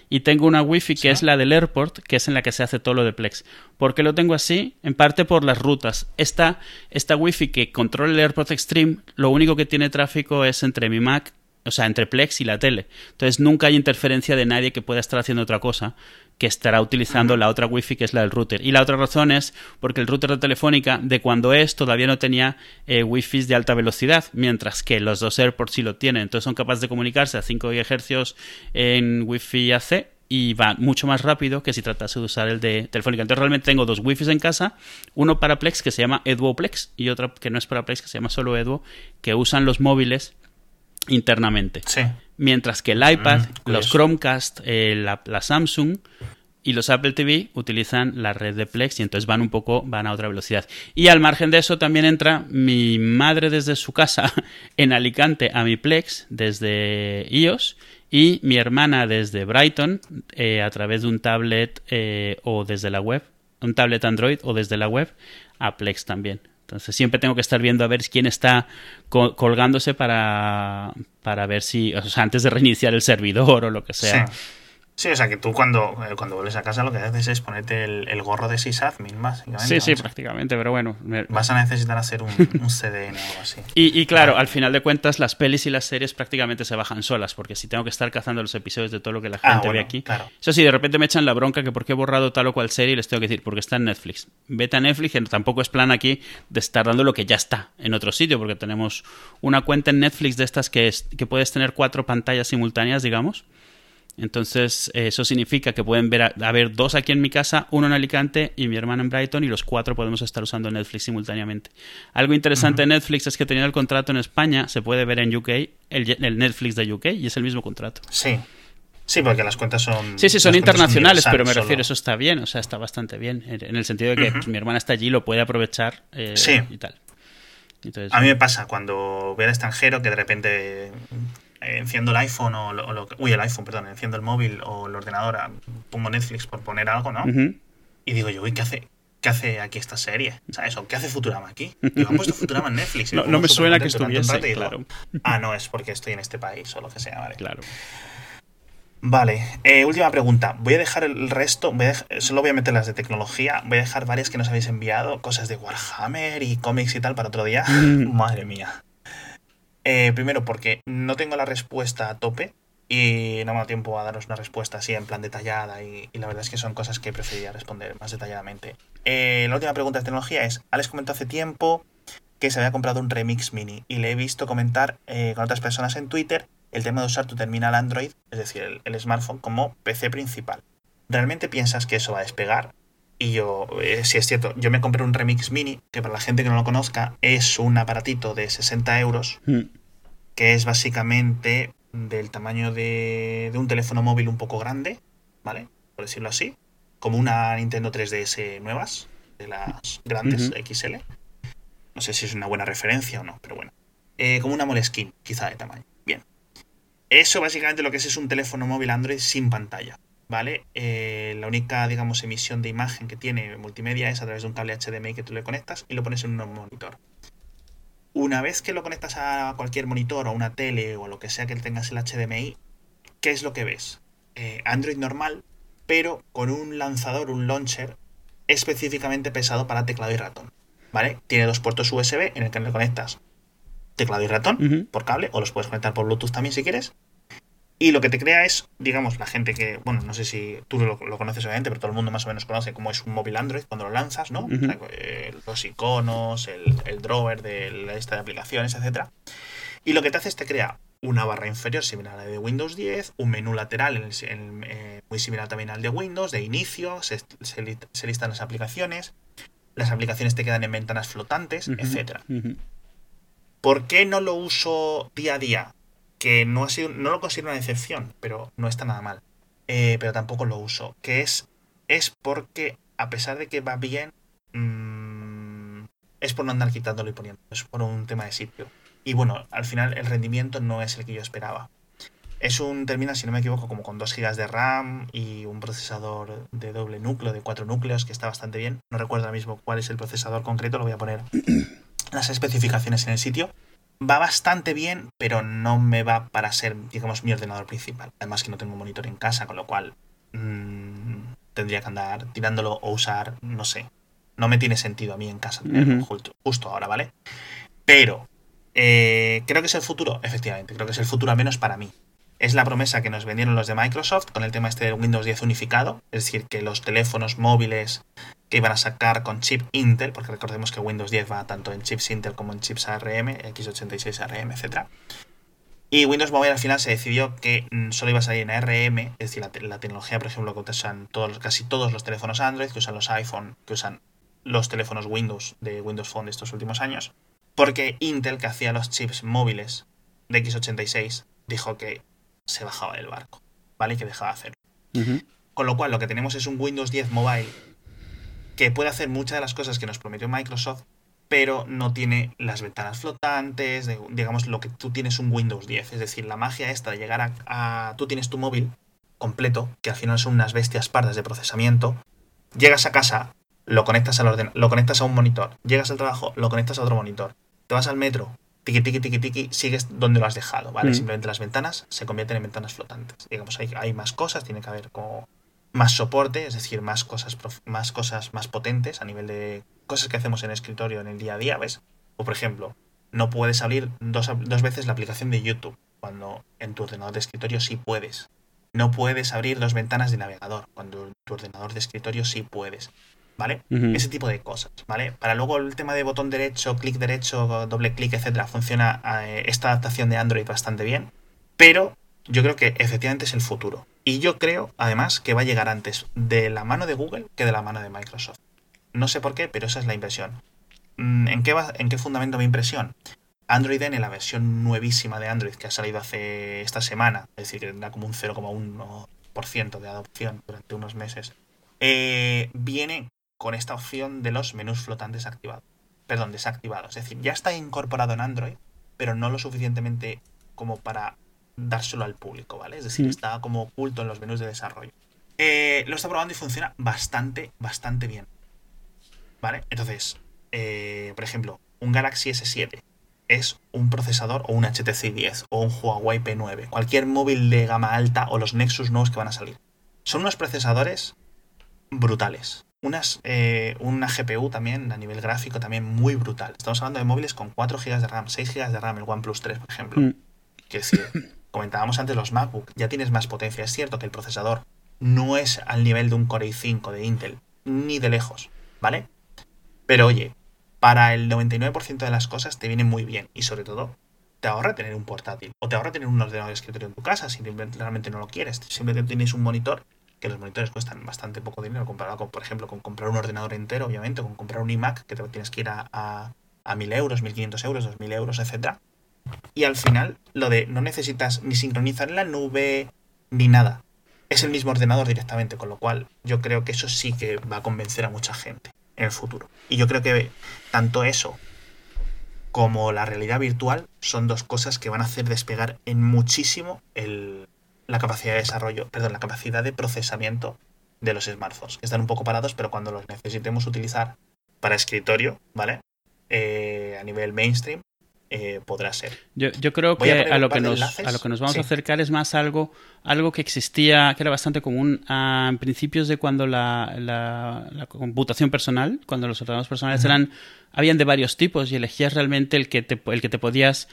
S2: y tengo una Wi-Fi que es la del airport, que es en la que se hace todo lo de Plex. ¿Por qué lo tengo así? En parte por las rutas. Esta, esta Wi-Fi que controla el Airport Extreme, lo único que tiene tráfico es entre mi Mac o sea, entre Plex y la tele. Entonces nunca hay interferencia de nadie que pueda estar haciendo otra cosa que estará utilizando la otra Wi-Fi que es la del router. Y la otra razón es porque el router de Telefónica de cuando es todavía no tenía eh, Wi-Fi de alta velocidad, mientras que los dos AirPods sí lo tienen. Entonces son capaces de comunicarse a 5 GHz en Wi-Fi AC y va mucho más rápido que si tratase de usar el de Telefónica. Entonces realmente tengo dos Wi-Fi en casa, uno para Plex que se llama Edwo Plex y otro que no es para Plex que se llama solo Edwo, que usan los móviles internamente. Mientras que el iPad, mm, los Chromecast, eh, la, Samsung y los Apple TV utilizan la red de Plex y entonces van un poco, van a otra velocidad. Y al margen de eso también entra mi madre desde su casa *laughs* en Alicante a mi Plex desde iOS y mi hermana desde Brighton eh, a través de un tablet eh, o desde la web, un tablet Android o desde la web a Plex también. Entonces siempre tengo que estar viendo a ver quién está colgándose para, para ver si, o sea, antes de reiniciar el servidor o lo que sea.
S1: O sea que tú cuando, eh, cuando vuelves a casa lo que haces es ponerte el, gorro de sysadmin, básicamente.
S2: Sí, sí, prácticamente, pero bueno.
S1: Vas a necesitar hacer un, CDN o algo así. *laughs*
S2: Y, claro, al final de cuentas, las pelis y las series prácticamente se bajan solas, porque si tengo que estar cazando los episodios de todo lo que la ah, gente ve aquí. Claro. Eso sí, de repente me echan la bronca que porque he borrado tal o cual serie, les tengo que decir, porque está en Netflix. Vete a Netflix, que tampoco es plan aquí de estar dando lo que ya está en otro sitio, porque tenemos una cuenta en Netflix de estas que, es, que puedes tener cuatro pantallas simultáneas, digamos entonces, eso significa que pueden ver haber dos aquí en mi casa, uno en Alicante y mi hermano en Brighton, y los cuatro podemos estar usando Netflix simultáneamente. Algo interesante de Netflix es que teniendo el contrato en España, se puede ver en UK el, Netflix de UK y es el mismo contrato.
S1: Sí. Sí, porque las cuentas son.
S2: Sí, sí, son internacionales, pero me refiero, eso está bien, o sea, está bastante bien, en el sentido de que pues, mi hermana está allí, lo puede aprovechar eh, y tal.
S1: a mí me pasa cuando voy al extranjero que de repente enciendo el iPhone o, lo, uy, el iPhone, perdón, enciendo el móvil o el ordenador, pongo Netflix por poner algo, ¿no? Y digo yo, uy, ¿qué hace? ¿Qué hace aquí esta serie? ¿Sabes? ¿O qué hace Futurama aquí? Digo, han puesto Futurama en Netflix.
S2: no, me suena que estuviese, claro.
S1: Ah, no, es porque estoy en este país o lo que sea, vale.
S2: Claro.
S1: Vale, eh, última pregunta. Voy a dejar el resto, solo voy a meter las de tecnología. Voy a dejar varias que nos habéis enviado, cosas de Warhammer y cómics y tal para otro día. *laughs* Madre mía. Eh, primero, porque no tengo la respuesta a tope. y no me dado tiempo a daros una respuesta así en plan detallada y, la verdad es que son cosas que preferiría responder más detalladamente. Eh, la última pregunta de tecnología es, Alex comentó hace tiempo que se había comprado un Remix Mini y le he visto comentar eh, con otras personas en Twitter el tema de usar tu terminal Android, es decir, el, smartphone, como PC principal. ¿Realmente piensas que eso va a despegar? Y yo, eh, si es cierto, yo me compré un Remix Mini, que para la gente que no lo conozca, es un aparatito de 60 euros, hmm. que es básicamente del tamaño de, un teléfono móvil un poco grande, ¿vale? Por decirlo así, como una Nintendo 3DS nuevas, de las grandes XL. No sé si es una buena referencia o no, pero bueno. Eh, como una Moleskine, quizá de tamaño. Bien. Eso básicamente lo que es es un teléfono móvil Android sin pantalla. ¿Vale? Eh, la única, digamos, emisión de imagen que tiene multimedia es a través de un cable HDMI que tú le conectas y lo pones en un monitor. Una vez que lo conectas a cualquier monitor o una tele o lo que sea que tengas el HDMI, ¿qué es lo que ves? Eh, Android normal, pero con un lanzador, un launcher específicamente pesado para teclado y ratón. ¿vale? Tiene dos puertos USB en el que le conectas teclado y ratón por cable, o los puedes conectar por Bluetooth también si quieres. Y lo que te crea es, digamos, la gente que, bueno, no sé si tú lo, conoces obviamente, pero todo el mundo más o menos conoce cómo es un móvil Android cuando lo lanzas, ¿no? Eh, los iconos, el, el drawer de la lista de aplicaciones, etcétera. Y lo que te hace es te crea una barra inferior similar a la de Windows 10, un menú lateral eh, muy similar también al de Windows, de inicio, se, se listan las aplicaciones, las aplicaciones te quedan en ventanas flotantes, etc. ¿Por qué no lo uso día a día? Que no, ha sido, no lo considero una excepción, pero no está nada mal. Eh, pero tampoco lo uso. Que es, es porque, a pesar de que va bien, mm, es por no andar quitándolo y poniendo. Es por un tema de sitio. Y bueno, al final el rendimiento no es el que yo esperaba. Es un, termina, si no me equivoco, como con 2 GB de RAM y un procesador de doble núcleo, de 4 núcleos, que está bastante bien. No recuerdo ahora mismo cuál es el procesador concreto, lo voy a poner *clears throat* las especificaciones en el sitio. Va bastante bien, pero no me va para ser, digamos, mi ordenador principal. Además que no tengo un monitor en casa, con lo cual mmm, tendría que andar tirándolo o usar, no sé. No me tiene sentido a mí en casa justo, ahora, ¿vale? Pero, eh, creo que es el futuro, efectivamente, creo que es el futuro al menos para mí es la promesa que nos vendieron los de Microsoft con el tema este de Windows 10 unificado, es decir, que los teléfonos móviles que iban a sacar con chip Intel, porque recordemos que Windows 10 va tanto en chips Intel como en chips ARM, x86 ARM, etc. Y Windows Mobile al final se decidió que mm, solo iba a salir en ARM, es decir, la, tecnología, por ejemplo, que usan todos, casi todos los teléfonos Android, que usan los iPhone, que usan los teléfonos Windows de Windows Phone de estos últimos años, porque Intel, que hacía los chips móviles de x86, dijo que se bajaba del barco, ¿vale? Y que dejaba de hacerlo. Con lo cual, lo que tenemos es un Windows 10 Mobile que puede hacer muchas de las cosas que nos prometió Microsoft, pero no tiene las ventanas flotantes, digamos, lo que tú tienes un Windows 10. Es decir, la magia esta de llegar a, Tú tienes tu móvil completo, que al final son unas bestias pardas de procesamiento. Llegas a casa, lo conectas al orden, lo conectas a un monitor. Llegas al trabajo, lo conectas a otro monitor. Te vas al metro, tiki tiki tiki tiki, sigues donde lo has dejado, ¿vale? Mm. Simplemente las ventanas se convierten en ventanas flotantes. Digamos, hay, hay más cosas, tiene que haber como más soporte, es decir, más cosas, más cosas más potentes a nivel de cosas que hacemos en el escritorio en el día a día, ¿ves? O por ejemplo, no puedes abrir dos, dos veces la aplicación de YouTube, cuando en tu ordenador de escritorio sí puedes. No puedes abrir dos ventanas de navegador, cuando en tu ordenador de escritorio sí puedes. ¿vale? Ese tipo de cosas, ¿vale? Para luego el tema de botón derecho, clic derecho, doble clic, etcétera, funciona eh, esta adaptación de Android bastante bien, pero yo creo que efectivamente es el futuro. Y yo creo, además, que va a llegar antes de la mano de Google que de la mano de Microsoft. No sé por qué, pero esa es la impresión. Mm, ¿En qué, en qué fundamento mi impresión? Android N, la versión nuevísima de Android que ha salido hace esta semana, es decir, que da como un 0,1% de adopción durante unos meses, eh, viene con esta opción de los menús flotantes activados. Perdón, desactivados. Es decir, ya está incorporado en Android, pero no lo suficientemente como para dárselo al público, ¿vale? Es decir, está como oculto en los menús de desarrollo. Eh, lo está probando y funciona bastante, bastante bien. ¿Vale? Entonces, eh, por ejemplo, un Galaxy S7 es un procesador o un HTC 10 o un Huawei P9, cualquier móvil de gama alta o los Nexus nuevos que van a salir. Son unos procesadores brutales unas, eh, una GPU también a nivel gráfico también muy brutal. Estamos hablando de móviles con 4 GB de RAM, 6 GB de RAM, el OnePlus 3, por ejemplo. Mm. Que decir, *coughs* comentábamos antes los MacBook, ya tienes más potencia. Es cierto que el procesador no es al nivel de un Core i5 de Intel, ni de lejos, ¿vale? Pero oye, para el 99% de las cosas te viene muy bien y sobre todo te ahorra tener un portátil o te ahorra tener un ordenador de escritorio en tu casa si realmente no lo quieres. Simplemente tienes un monitor, que los monitores cuestan bastante poco dinero comparado con, por ejemplo, con comprar un ordenador entero, obviamente, con comprar un iMac que te tienes que ir a, a, a 1000 euros, 1500 euros, 2000 euros, etcétera. Y al final, lo de no necesitas ni sincronizar en la nube ni nada. Es el mismo ordenador directamente, con lo cual yo creo que eso sí que va a convencer a mucha gente en el futuro. Y yo creo que tanto eso como la realidad virtual son dos cosas que van a hacer despegar en muchísimo el, la capacidad de desarrollo, perdón, la capacidad de procesamiento de los smartphones, están un poco parados, pero cuando los necesitemos utilizar para escritorio, ¿vale? Eh, a nivel mainstream, eh, podrá ser.
S2: Yo, yo creo que a, lo que nos, a lo que nos vamos a acercar es más algo, algo que existía, que era bastante común a, en principios de cuando la, la, computación personal, cuando los ordenadores personales eran, habían de varios tipos y elegías realmente el que te, el que te podías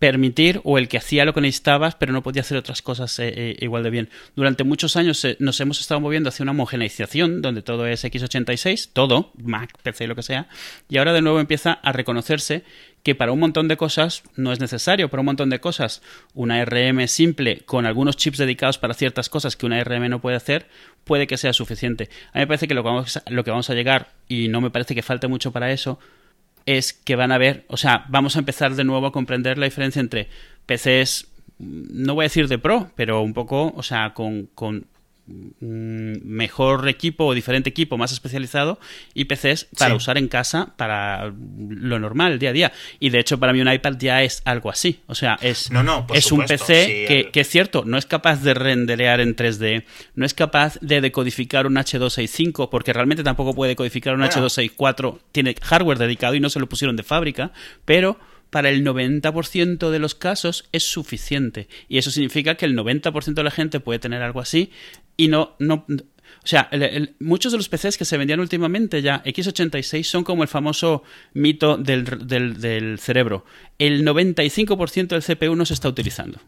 S2: permitir o el que hacía lo que necesitabas pero no podía hacer otras cosas eh, eh, igual de bien. Durante muchos años eh, nos hemos estado moviendo hacia una homogeneización donde todo es x86, todo, Mac, PC, lo que sea, y ahora de nuevo empieza a reconocerse que para un montón de cosas no es necesario, para un montón de cosas una RM simple con algunos chips dedicados para ciertas cosas que una RM no puede hacer, puede que sea suficiente. A mí me parece que lo que vamos a, llegar, y no me parece que falte mucho para eso, es que van a ver, o sea, vamos a empezar de nuevo a comprender la diferencia entre PCs, no voy a decir de pro, pero un poco, o sea, con mejor equipo o diferente equipo más especializado y PCs para usar en casa para lo normal, el día a día. Y de hecho, para mí un iPad ya es algo así. O sea, es, es un PC que, que, es cierto, no es capaz de renderear en 3D, no es capaz de decodificar un H265, porque realmente tampoco puede decodificar un H264, tiene hardware dedicado y no se lo pusieron de fábrica, pero para el 90% de los casos es suficiente. Y eso significa que el 90% de la gente puede tener algo así y no... no o sea, muchos de los PCs que se vendían últimamente ya, x86, son como el famoso mito del, del, del cerebro. El 95% del CPU no se está utilizando.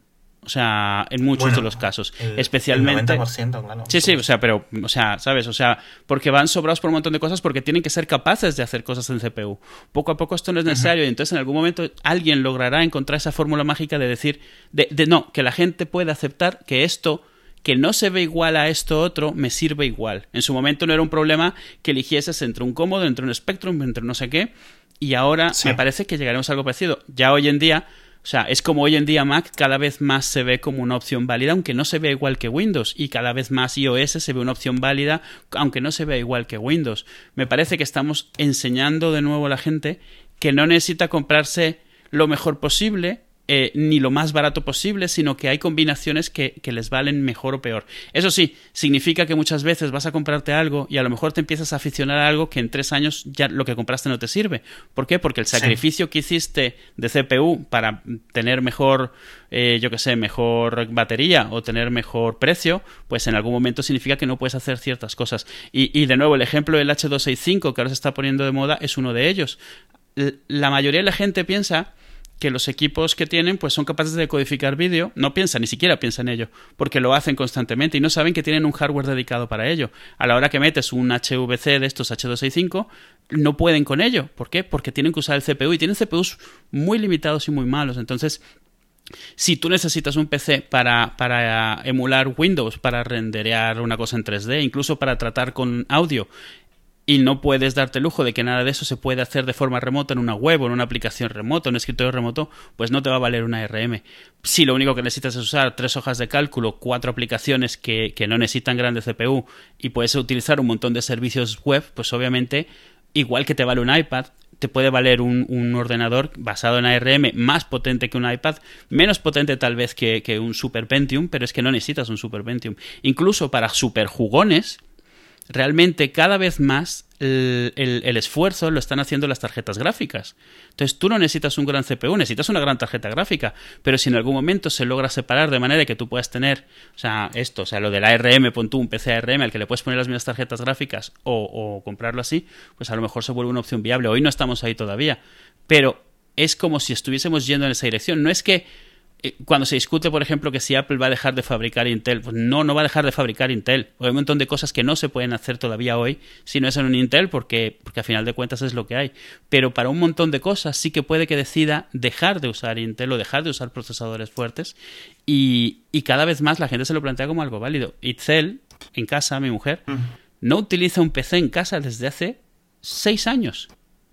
S2: O sea, en muchos de los casos. Especialmente.
S1: El 90%, claro.
S2: Sí, sí, o sea, pero, o sea, ¿sabes? O sea, porque van sobrados por un montón de cosas porque tienen que ser capaces de hacer cosas en CPU. Poco a poco esto no es necesario y entonces en algún momento alguien logrará encontrar esa fórmula mágica de decir, de, de no, que la gente puede aceptar que esto que no se ve igual a esto otro me sirve igual. En su momento no era un problema que eligieses entre un cómodo, entre un Spectrum, entre no sé qué, y ahora me parece que llegaremos a algo parecido. Ya hoy en día o sea, es como hoy en día Mac cada vez más se ve como una opción válida, aunque no se ve igual que Windows, y cada vez más iOS se ve una opción válida, aunque no se ve igual que Windows. Me parece que estamos enseñando de nuevo a la gente que no necesita comprarse lo mejor posible, eh, ni lo más barato posible, sino que hay combinaciones que, que, les valen mejor o peor. Eso sí, significa que muchas veces vas a comprarte algo y a lo mejor te empiezas a aficionar a algo que en tres años ya lo que compraste no te sirve. ¿Por qué? Porque el sacrificio que hiciste de CPU para tener mejor, eh, yo que sé, mejor batería o tener mejor precio, pues en algún momento significa que no puedes hacer ciertas cosas. Y, y de nuevo, el ejemplo del H265 que ahora se está poniendo de moda es uno de ellos. La mayoría de la gente piensa que los equipos que tienen pues son capaces de codificar vídeo, no piensan, ni siquiera piensan en ello, porque lo hacen constantemente y no saben que tienen un hardware dedicado para ello. A la hora que metes un HVC de estos H265, no pueden con ello. ¿Por qué? Porque tienen que usar el CPU y tienen CPUs muy limitados y muy malos. Entonces, si tú necesitas un PC para, para, emular Windows, para renderear una cosa en 3D, incluso para tratar con audio, y no puedes darte el lujo de que nada de eso se puede hacer de forma remota en una web o en una aplicación remota, en un escritorio remoto, pues no te va a valer una RM. Si lo único que necesitas es usar tres hojas de cálculo, cuatro aplicaciones que, que no necesitan grande CPU y puedes utilizar un montón de servicios web, pues obviamente, igual que te vale un iPad, te puede valer un, un, ordenador basado en ARM más potente que un iPad, menos potente tal vez que, que un Super Pentium, pero es que no necesitas un Super Pentium. Incluso para super jugones, realmente cada vez más el, esfuerzo lo están haciendo las tarjetas gráficas. Entonces tú no necesitas un gran CPU, necesitas una gran tarjeta gráfica, pero si en algún momento se logra separar de manera que tú puedas tener, o sea, esto, o sea, lo del ARM, pon tú un PC ARM al que le puedes poner las mismas tarjetas gráficas o, comprarlo así, pues a lo mejor se vuelve una opción viable. Hoy no estamos ahí todavía, pero es como si estuviésemos yendo en esa dirección. No es que cuando se discute, por ejemplo, que si Apple va a dejar de fabricar Intel, pues no, no va a dejar de fabricar Intel. Hay un montón de cosas que no se pueden hacer todavía hoy si no es en un Intel, porque, porque a final de cuentas es lo que hay. Pero para un montón de cosas sí que puede que decida dejar de usar Intel o dejar de usar procesadores fuertes. Y, y cada vez más la gente se lo plantea como algo válido. Itzel, en casa, mi mujer, no utiliza un PC en casa desde hace seis años.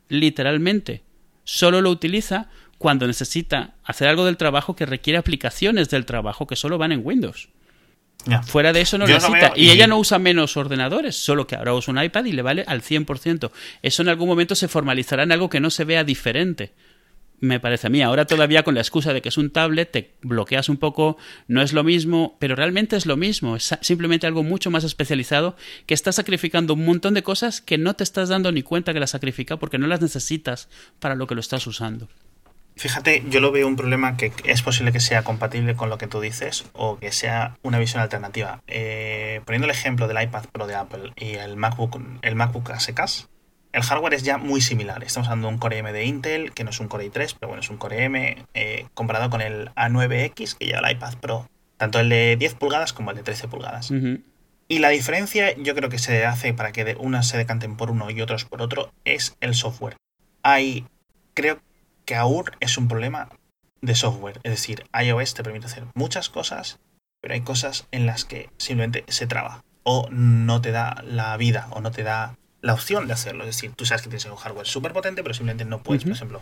S2: Literalmente. Solo lo utiliza cuando necesita hacer algo del trabajo que requiere aplicaciones del trabajo que solo van en Windows. Fuera de eso no necesita. y, ella no usa menos ordenadores, solo que ahora usa un iPad y le vale al 100%. Eso en algún momento se formalizará en algo que no se vea diferente. Me parece a mí. Ahora todavía con la excusa de que es un tablet, te bloqueas un poco, no es lo mismo, pero realmente es lo mismo. Es simplemente algo mucho más especializado que está sacrificando un montón de cosas que no te estás dando ni cuenta que las sacrifica porque no las necesitas para lo que lo estás usando.
S1: Fíjate, yo lo veo un problema que es posible que sea compatible con lo que tú dices o que sea una visión alternativa. Eh, poniendo el ejemplo del iPad Pro de Apple y el MacBook, el MacBook a secas, el hardware es ya muy similar. Estamos hablando de un Core M de Intel, que no es un Core i3, pero bueno, es un Core M eh, comparado con el A9X que lleva el iPad Pro, tanto el de 10 pulgadas como el de 13 pulgadas. Y la diferencia, yo creo que se hace para que unas se decanten por uno y otros por otro, es el software. Hay, creo que aún es un problema de software. Es decir, iOS te permite hacer muchas cosas, pero hay cosas en las que simplemente se traba. O no te da la vida, o no te da la opción de hacerlo. Es decir, tú sabes que tienes un hardware súper potente, pero simplemente no puedes. Por ejemplo,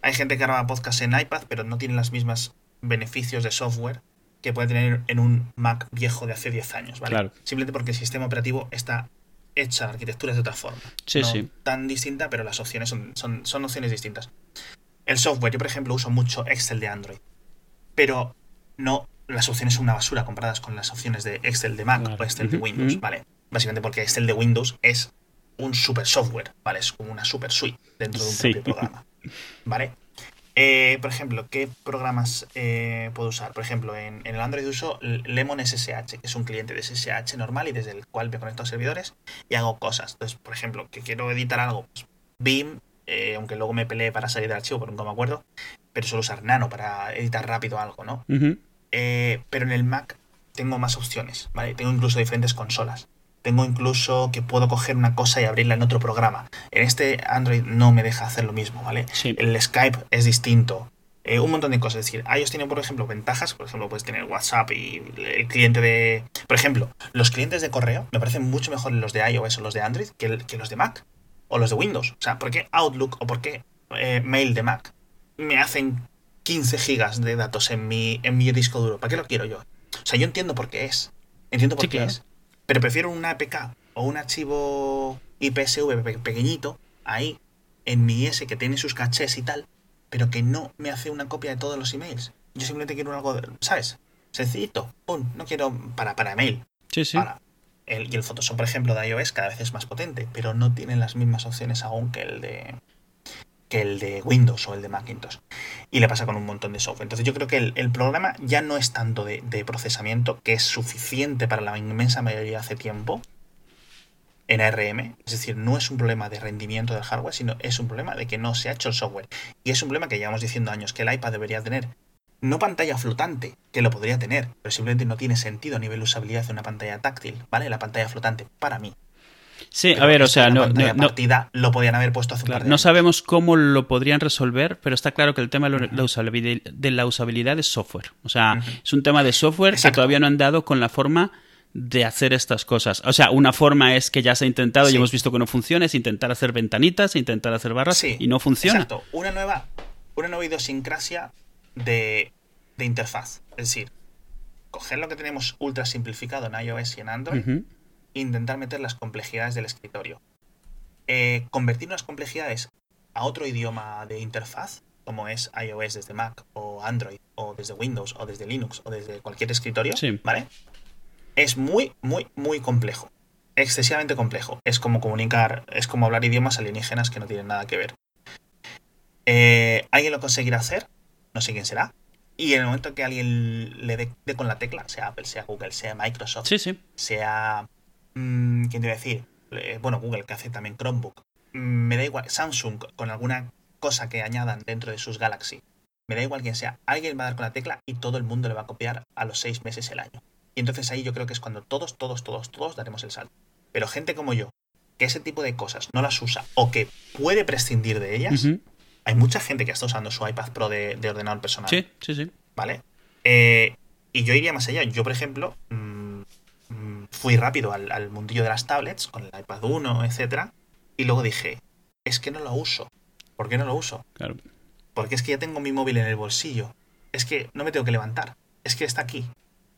S1: hay gente que graba podcast en iPad, pero no tiene los mismos beneficios de software que puede tener en un Mac viejo de hace 10 años, ¿vale? Simplemente porque el sistema operativo está hecha, la arquitectura es de otra forma.
S2: Sí,
S1: no
S2: sí.
S1: tan distinta, pero las opciones son, son, son opciones distintas. El software, yo por ejemplo uso mucho Excel de Android, pero no, las opciones son una basura comparadas con las opciones de Excel de Mac o Excel de Windows, ¿vale? Básicamente porque Excel de Windows es un super software, ¿vale? Es como una super suite dentro de un propio programa, ¿vale? Eh, por ejemplo, ¿qué programas eh, puedo usar? Por ejemplo, en, el Android uso Lemon SSH, que es un cliente de SSH normal y desde el cual me conecto a servidores y hago cosas. Entonces, por ejemplo, que quiero editar algo, pues, BIM eh, aunque luego me peleé para salir del archivo, por nunca me acuerdo, pero suelo usar Nano para editar rápido algo, ¿no? Eh, pero en el Mac tengo más opciones, ¿vale? Tengo incluso diferentes consolas. Tengo incluso que puedo coger una cosa y abrirla en otro programa. En este Android no me deja hacer lo mismo, ¿vale? El Skype es distinto. Eh, un montón de cosas. Es decir, ellos tienen, por ejemplo, ventajas. Por ejemplo, puedes tener WhatsApp y el cliente de. Por ejemplo, los clientes de correo me parecen mucho mejor los de iOS o los de Android que, que los de Mac o los de Windows. O sea, ¿por qué Outlook o por qué eh, Mail de Mac me hacen 15 gigas de datos en mi, en mi disco duro? ¿Para qué lo quiero yo? O sea, yo entiendo por qué es. Entiendo por qué es. Pero prefiero una APK o un archivo IPSV pequeñito ahí en mi S que tiene sus cachés y tal, pero que no me hace una copia de todos los emails. Yo simplemente quiero algo, ¿sabes? Sencillito. Pum, no quiero para, para mail.
S2: Sí, sí
S1: y el Photoshop, por ejemplo, de iOS cada vez es más potente, pero no tiene las mismas opciones aún que el de que el de Windows o el de Macintosh. Y le pasa con un montón de software. Entonces yo creo que el, problema ya no es tanto de, procesamiento, que es suficiente para la inmensa mayoría hace tiempo en ARM. Es decir, no es un problema de rendimiento del hardware, sino es un problema de que no se ha hecho el software. Y es un problema que llevamos diciendo años que el iPad debería tener no pantalla flotante, que lo podría tener, pero simplemente no tiene sentido a nivel usabilidad de una pantalla táctil, ¿vale? La pantalla flotante, para mí.
S2: Sí, a ver, o sea, no,
S1: partida lo podían haber puesto hace
S2: No sabemos cómo lo podrían resolver, pero está claro que el tema de la usabilidad, es software. O sea, es un tema de software que todavía no han dado con la forma de hacer estas cosas. O sea, una forma es que ya se ha intentado y hemos visto que no funciona, es intentar hacer ventanitas, intentar hacer barras y no funciona.
S1: Exacto, una nueva, una nueva idiosincrasia de, interfaz. Es decir, coger lo que tenemos ultra simplificado en iOS y en Android e intentar meter las complejidades del escritorio. Eh, convertir unas complejidades a otro idioma de interfaz, como es iOS desde Mac o Android o desde Windows o desde Linux o desde cualquier escritorio, ¿vale? Es muy, muy, muy complejo. Excesivamente complejo. Es como comunicar, es como hablar idiomas alienígenas que no tienen nada que ver. Eh, ¿Alguien lo conseguirá hacer? No sé quién será. Y en el momento que alguien le dé, con la tecla, sea Apple, sea Google, sea Microsoft, sea. Mmm, ¿Quién te iba a decir? Eh, bueno, Google, que hace también Chromebook. Mm, me da igual. Samsung, con alguna cosa que añadan dentro de sus Galaxy. me da igual quién sea, alguien va a dar con la tecla y todo el mundo le va a copiar a los seis meses el año. Y entonces ahí yo creo que es cuando todos, todos, todos, todos daremos el salto. Pero gente como yo, que ese tipo de cosas no las usa o que puede prescindir de ellas, hay mucha gente que está usando su iPad Pro de, ordenador personal.
S2: Sí, sí, sí.
S1: ¿Vale? Eh, y yo iría más allá. Yo, por ejemplo, mm, fui rápido al, mundillo de las tablets con el iPad 1, etcétera, y luego dije, es que no lo uso. ¿Por qué no lo uso?
S2: Claro.
S1: Porque es que ya tengo mi móvil en el bolsillo. Es que no me tengo que levantar. Es que está aquí.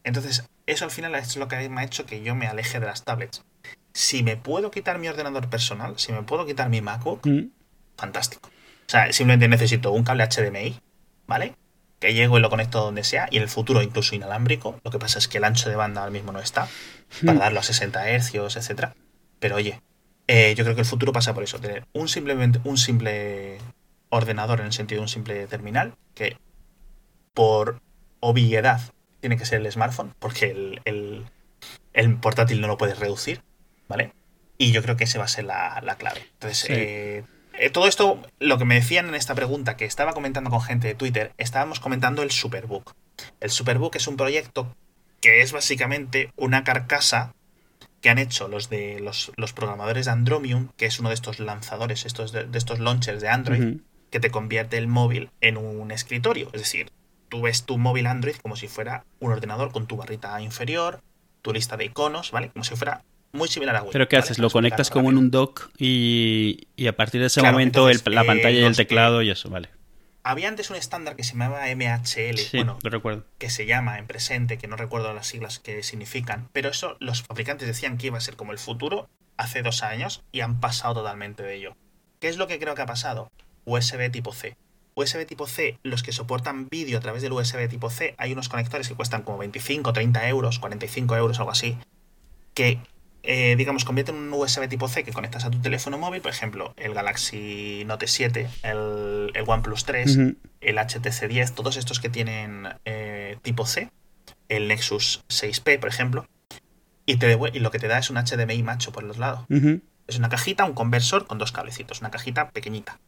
S1: Entonces, eso al final es lo que me ha hecho que yo me aleje de las tablets. Si me puedo quitar mi ordenador personal, si me puedo quitar mi MacBook, mm. fantástico. Sea, simplemente necesito un cable HDMI, ¿vale? Que llego y lo conecto donde sea, y en el futuro incluso inalámbrico. Lo que pasa es que el ancho de banda ahora mismo no está, para mm. darlo a 60 Hz, etc. Pero oye, eh, yo creo que el futuro pasa por eso, tener un, simplemente, un simple ordenador en el sentido de un simple terminal, que por obviedad tiene que ser el smartphone, porque el, portátil no lo puedes reducir, ¿vale? Y yo creo que esa va a ser la, clave. Entonces, eh, eh, todo esto, lo que me decían en esta pregunta, que estaba comentando con gente de Twitter, estábamos comentando el Superbook. El Superbook es un proyecto que es básicamente una carcasa que han hecho los de los, programadores de Andromium, que es uno de estos lanzadores, estos de, estos launchers de Android, que te convierte el móvil en un escritorio. Es decir, tú ves tu móvil Android como si fuera un ordenador con tu barrita inferior, tu lista de iconos, ¿vale? Como si fuera muy similar a Word.
S2: ¿Pero qué haces? ¿Lo conectas como en un dock y, a partir de ese momento la pantalla y el teclado y eso, vale?
S1: Había antes un estándar que se llamaba MHL, bueno,
S2: lo recuerdo.
S1: que se llama en presente, que no recuerdo las siglas que significan, pero eso los fabricantes decían que iba a ser como el futuro hace dos años y han pasado totalmente de ello. ¿Qué es lo que creo que ha pasado? USB tipo C. USB tipo C, los que soportan vídeo a través del USB tipo C, hay unos conectores que cuestan como 25, 30 euros, 45 euros, algo así, que, eh, digamos, convierten un USB tipo C que conectas a tu teléfono móvil, por ejemplo, el Galaxy Note 7, el, el OnePlus 3, el HTC 10, todos estos que tienen eh, tipo C, el Nexus 6P, por ejemplo, y, te y lo que te da es un HDMI macho por los lados. Es una cajita, un conversor con dos cablecitos, una cajita pequeñita.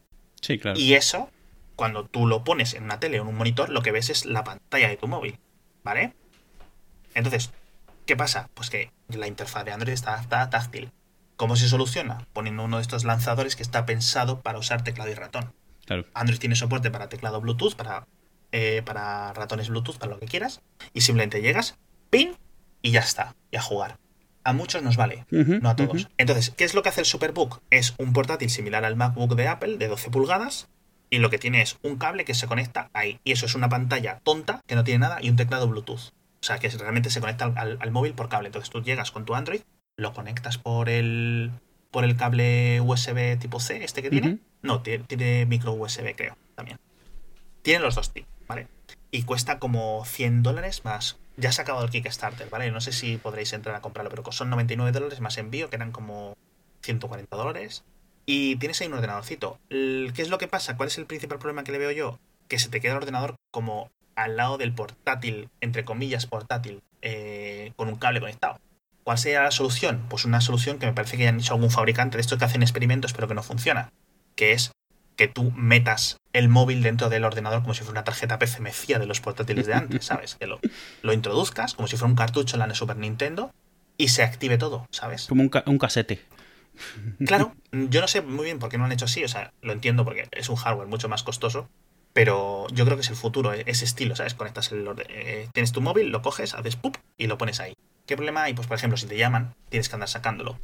S2: Sí, claro.
S1: Y eso cuando tú lo pones en una tele o en un monitor, lo que ves es la pantalla de tu móvil, ¿vale? Entonces, ¿qué pasa? Pues que la interfaz de Android está adaptada táctil. ¿Cómo se soluciona? Poniendo uno de estos lanzadores que está pensado para usar teclado y ratón. Android tiene soporte para teclado Bluetooth, para, eh, para ratones Bluetooth, para lo que quieras, y simplemente llegas, pin, y ya está, y a jugar. A muchos nos vale, no a todos. Entonces, ¿qué es lo que hace el Superbook? Es un portátil similar al MacBook de Apple de 12 pulgadas, y lo que tiene es un cable que se conecta ahí. Y eso es una pantalla tonta que no tiene nada y un teclado Bluetooth. O sea, que realmente se conecta al, móvil por cable. Entonces tú llegas con tu Android, lo conectas por el, por el cable USB tipo C, este que tiene. No, tiene, micro USB, creo, también. Tiene los dos tipos, ¿vale? Y cuesta como 100 dólares más. Ya se ha acabado el Kickstarter, ¿vale? No sé si podréis entrar a comprarlo, pero son 99 dólares más envío, que eran como 140 dólares y tienes ahí un ordenadorcito. ¿Qué es lo que pasa? ¿Cuál es el principal problema que le veo yo? Que se te queda el ordenador como al lado del portátil, entre comillas portátil, eh, con un cable conectado. ¿Cuál sería la solución? Pues una solución que me parece que ya han hecho algún fabricante de estos que hacen experimentos pero que no funciona, que es que tú metas el móvil dentro del ordenador como si fuera una tarjeta PCMCIA de los portátiles de antes, ¿sabes? Que lo, lo introduzcas como si fuera un cartucho en la Super Nintendo y se active todo, ¿sabes?
S2: Como un, un casete.
S1: Claro, yo no sé muy bien por qué no han hecho así, o sea, lo entiendo porque es un hardware mucho más costoso, pero yo creo que es el futuro, e-, ese estilo, ¿sabes? Conectas el eh, tienes tu móvil, lo coges, haces pup y lo pones ahí. ¿Qué problema hay? Pues por ejemplo, si te llaman, tienes que andar sacándolo.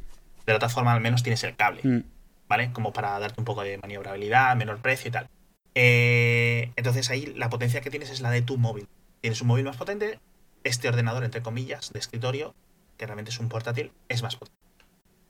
S1: De otra forma, al menos tienes el cable, mm. ¿vale? Como para darte un poco de maniobrabilidad, menor precio y tal. Eh, entonces ahí la potencia que tienes es la de tu móvil. Tienes un móvil más potente, este ordenador, entre comillas, de escritorio, que realmente es un portátil, es más potente.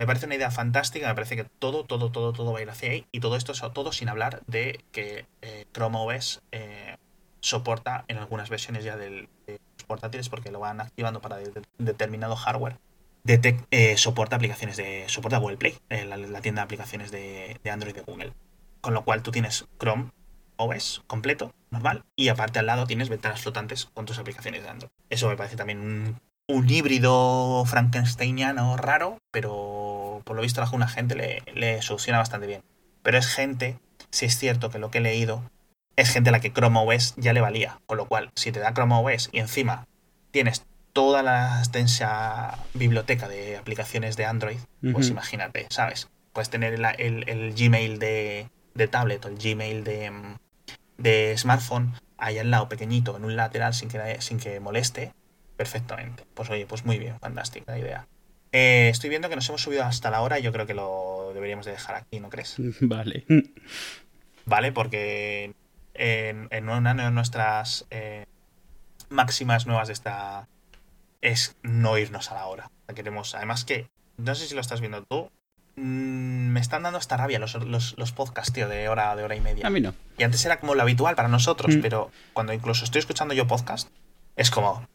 S1: Me parece una idea fantástica, me parece que todo, todo, todo, todo va a ir hacia ahí. Y todo esto, todo sin hablar de que eh, Chrome OS eh, soporta en algunas versiones ya de los portátiles, porque lo van activando para determinado hardware. Eh, soporta aplicaciones de. soporta Google Play, la, tienda de aplicaciones de, de Android de Google. Con lo cual tú tienes Chrome OS completo, normal, y aparte al lado tienes ventanas flotantes con tus aplicaciones de Android. Eso me parece también un un híbrido frankensteiniano raro, pero por lo visto a alguna gente le, le soluciona bastante bien. Pero es gente, si es cierto que lo que he leído, es gente a la que Chrome OS ya le valía. Con lo cual, si te da Chrome OS y encima tienes toda la extensa biblioteca de aplicaciones de Android, pues imagínate, ¿sabes? Puedes tener el, Gmail de, tablet o el Gmail de, de smartphone ahí al lado, pequeñito, en un lateral sin que, sin que moleste, perfectamente. Pues oye, pues muy bien, fantástica idea. Eh, estoy viendo que nos hemos subido hasta la hora y yo creo que lo deberíamos de dejar aquí, ¿no crees? *laughs*
S2: Vale.
S1: Vale, porque en, una de nuestras eh, máximas nuevas de esta es no irnos a la hora. Queremos, además que, no sé si lo estás viendo tú, mm, me están dando hasta rabia los, los, podcasts, tío, de hora, de hora y media.
S2: A mí no.
S1: Y antes era como lo habitual para nosotros, mm. pero cuando incluso estoy escuchando yo podcast, es como,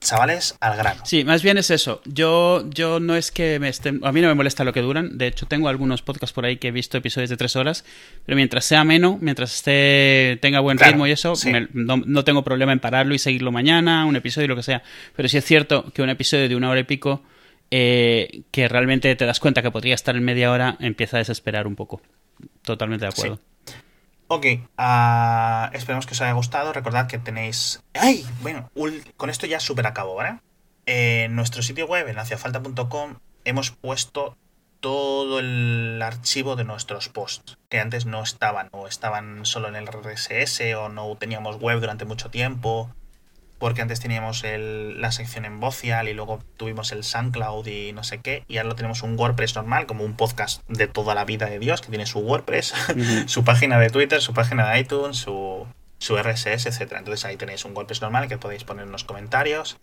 S1: chavales al grano.
S2: Sí, más bien es eso. Yo, yo no es que me estén. A mí no me molesta lo que duran. De hecho, tengo algunos podcasts por ahí que he visto episodios de tres horas. Pero mientras sea ameno, mientras esté tenga buen ritmo y eso, no, tengo problema en pararlo y seguirlo mañana, un episodio, lo que sea. Pero sí es cierto que un episodio de una hora y pico, eh, que realmente te das cuenta que podría estar en media hora, empieza a desesperar un poco. Totalmente de acuerdo.
S1: Ok, uh, esperemos que os haya gustado. Recordad que tenéis. ¡Ay! Bueno, con esto ya súper acabo, ¿vale? En nuestro sitio web, en haciafalta.com, hemos puesto todo el archivo de nuestros posts, que antes no estaban, o estaban solo en el RSS, o no teníamos web durante mucho tiempo, porque antes teníamos la sección en Vocial y luego tuvimos el SoundCloud y no sé qué, y ahora lo tenemos un WordPress normal, como un podcast de toda la vida de Dios, que tiene su WordPress, *laughs* su página de Twitter, su página de iTunes, su, su RSS, etc. Entonces ahí tenéis un WordPress normal que podéis poner en los comentarios.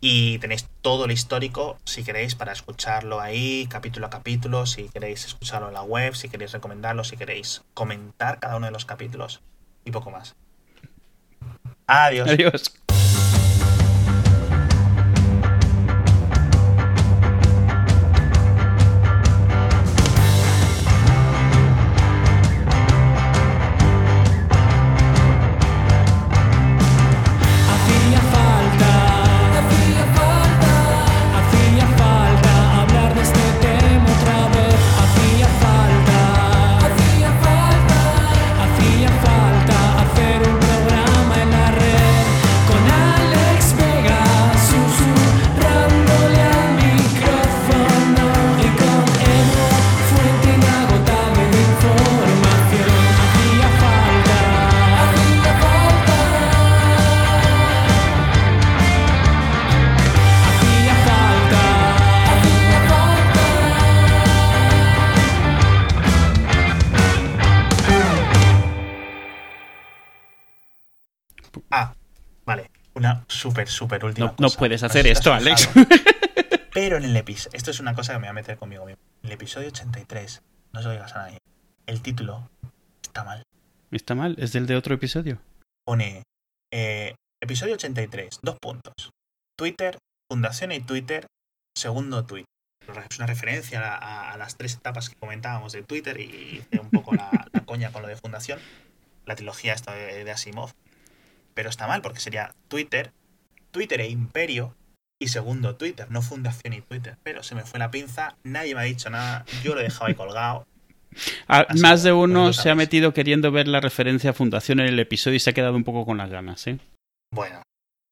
S1: Y tenéis todo el histórico, si queréis, para escucharlo ahí, capítulo a capítulo, si queréis escucharlo en la web, si queréis recomendarlo, si queréis comentar cada uno de los capítulos y poco más. Adiós.
S2: Adiós.
S1: Súper, súper última
S2: no, puedes hacer esto, Alex. *laughs*
S1: Pero en el episodio, esto es una cosa que me voy a meter conmigo mismo. En el episodio 83, no se lo digas a nadie, el título está mal.
S2: ¿Está mal? ¿Es del de otro episodio?
S1: Pone eh, episodio 83, dos puntos. Twitter, Fundación y Twitter, segundo tweet. Es una referencia a, las tres etapas que comentábamos de Twitter y un poco la, *laughs* coña con lo de Fundación. La trilogía esta de Asimov. Pero está mal porque sería Twitter, Twitter e Imperio y segundo Twitter, no Fundación y Twitter. Pero se me fue la pinza, nadie me ha dicho nada, yo lo he dejado ahí colgado. *laughs*
S2: Ah, más de uno se ha metido queriendo ver la referencia a Fundación en el episodio y se ha quedado un poco con las ganas, ¿eh?
S1: Bueno,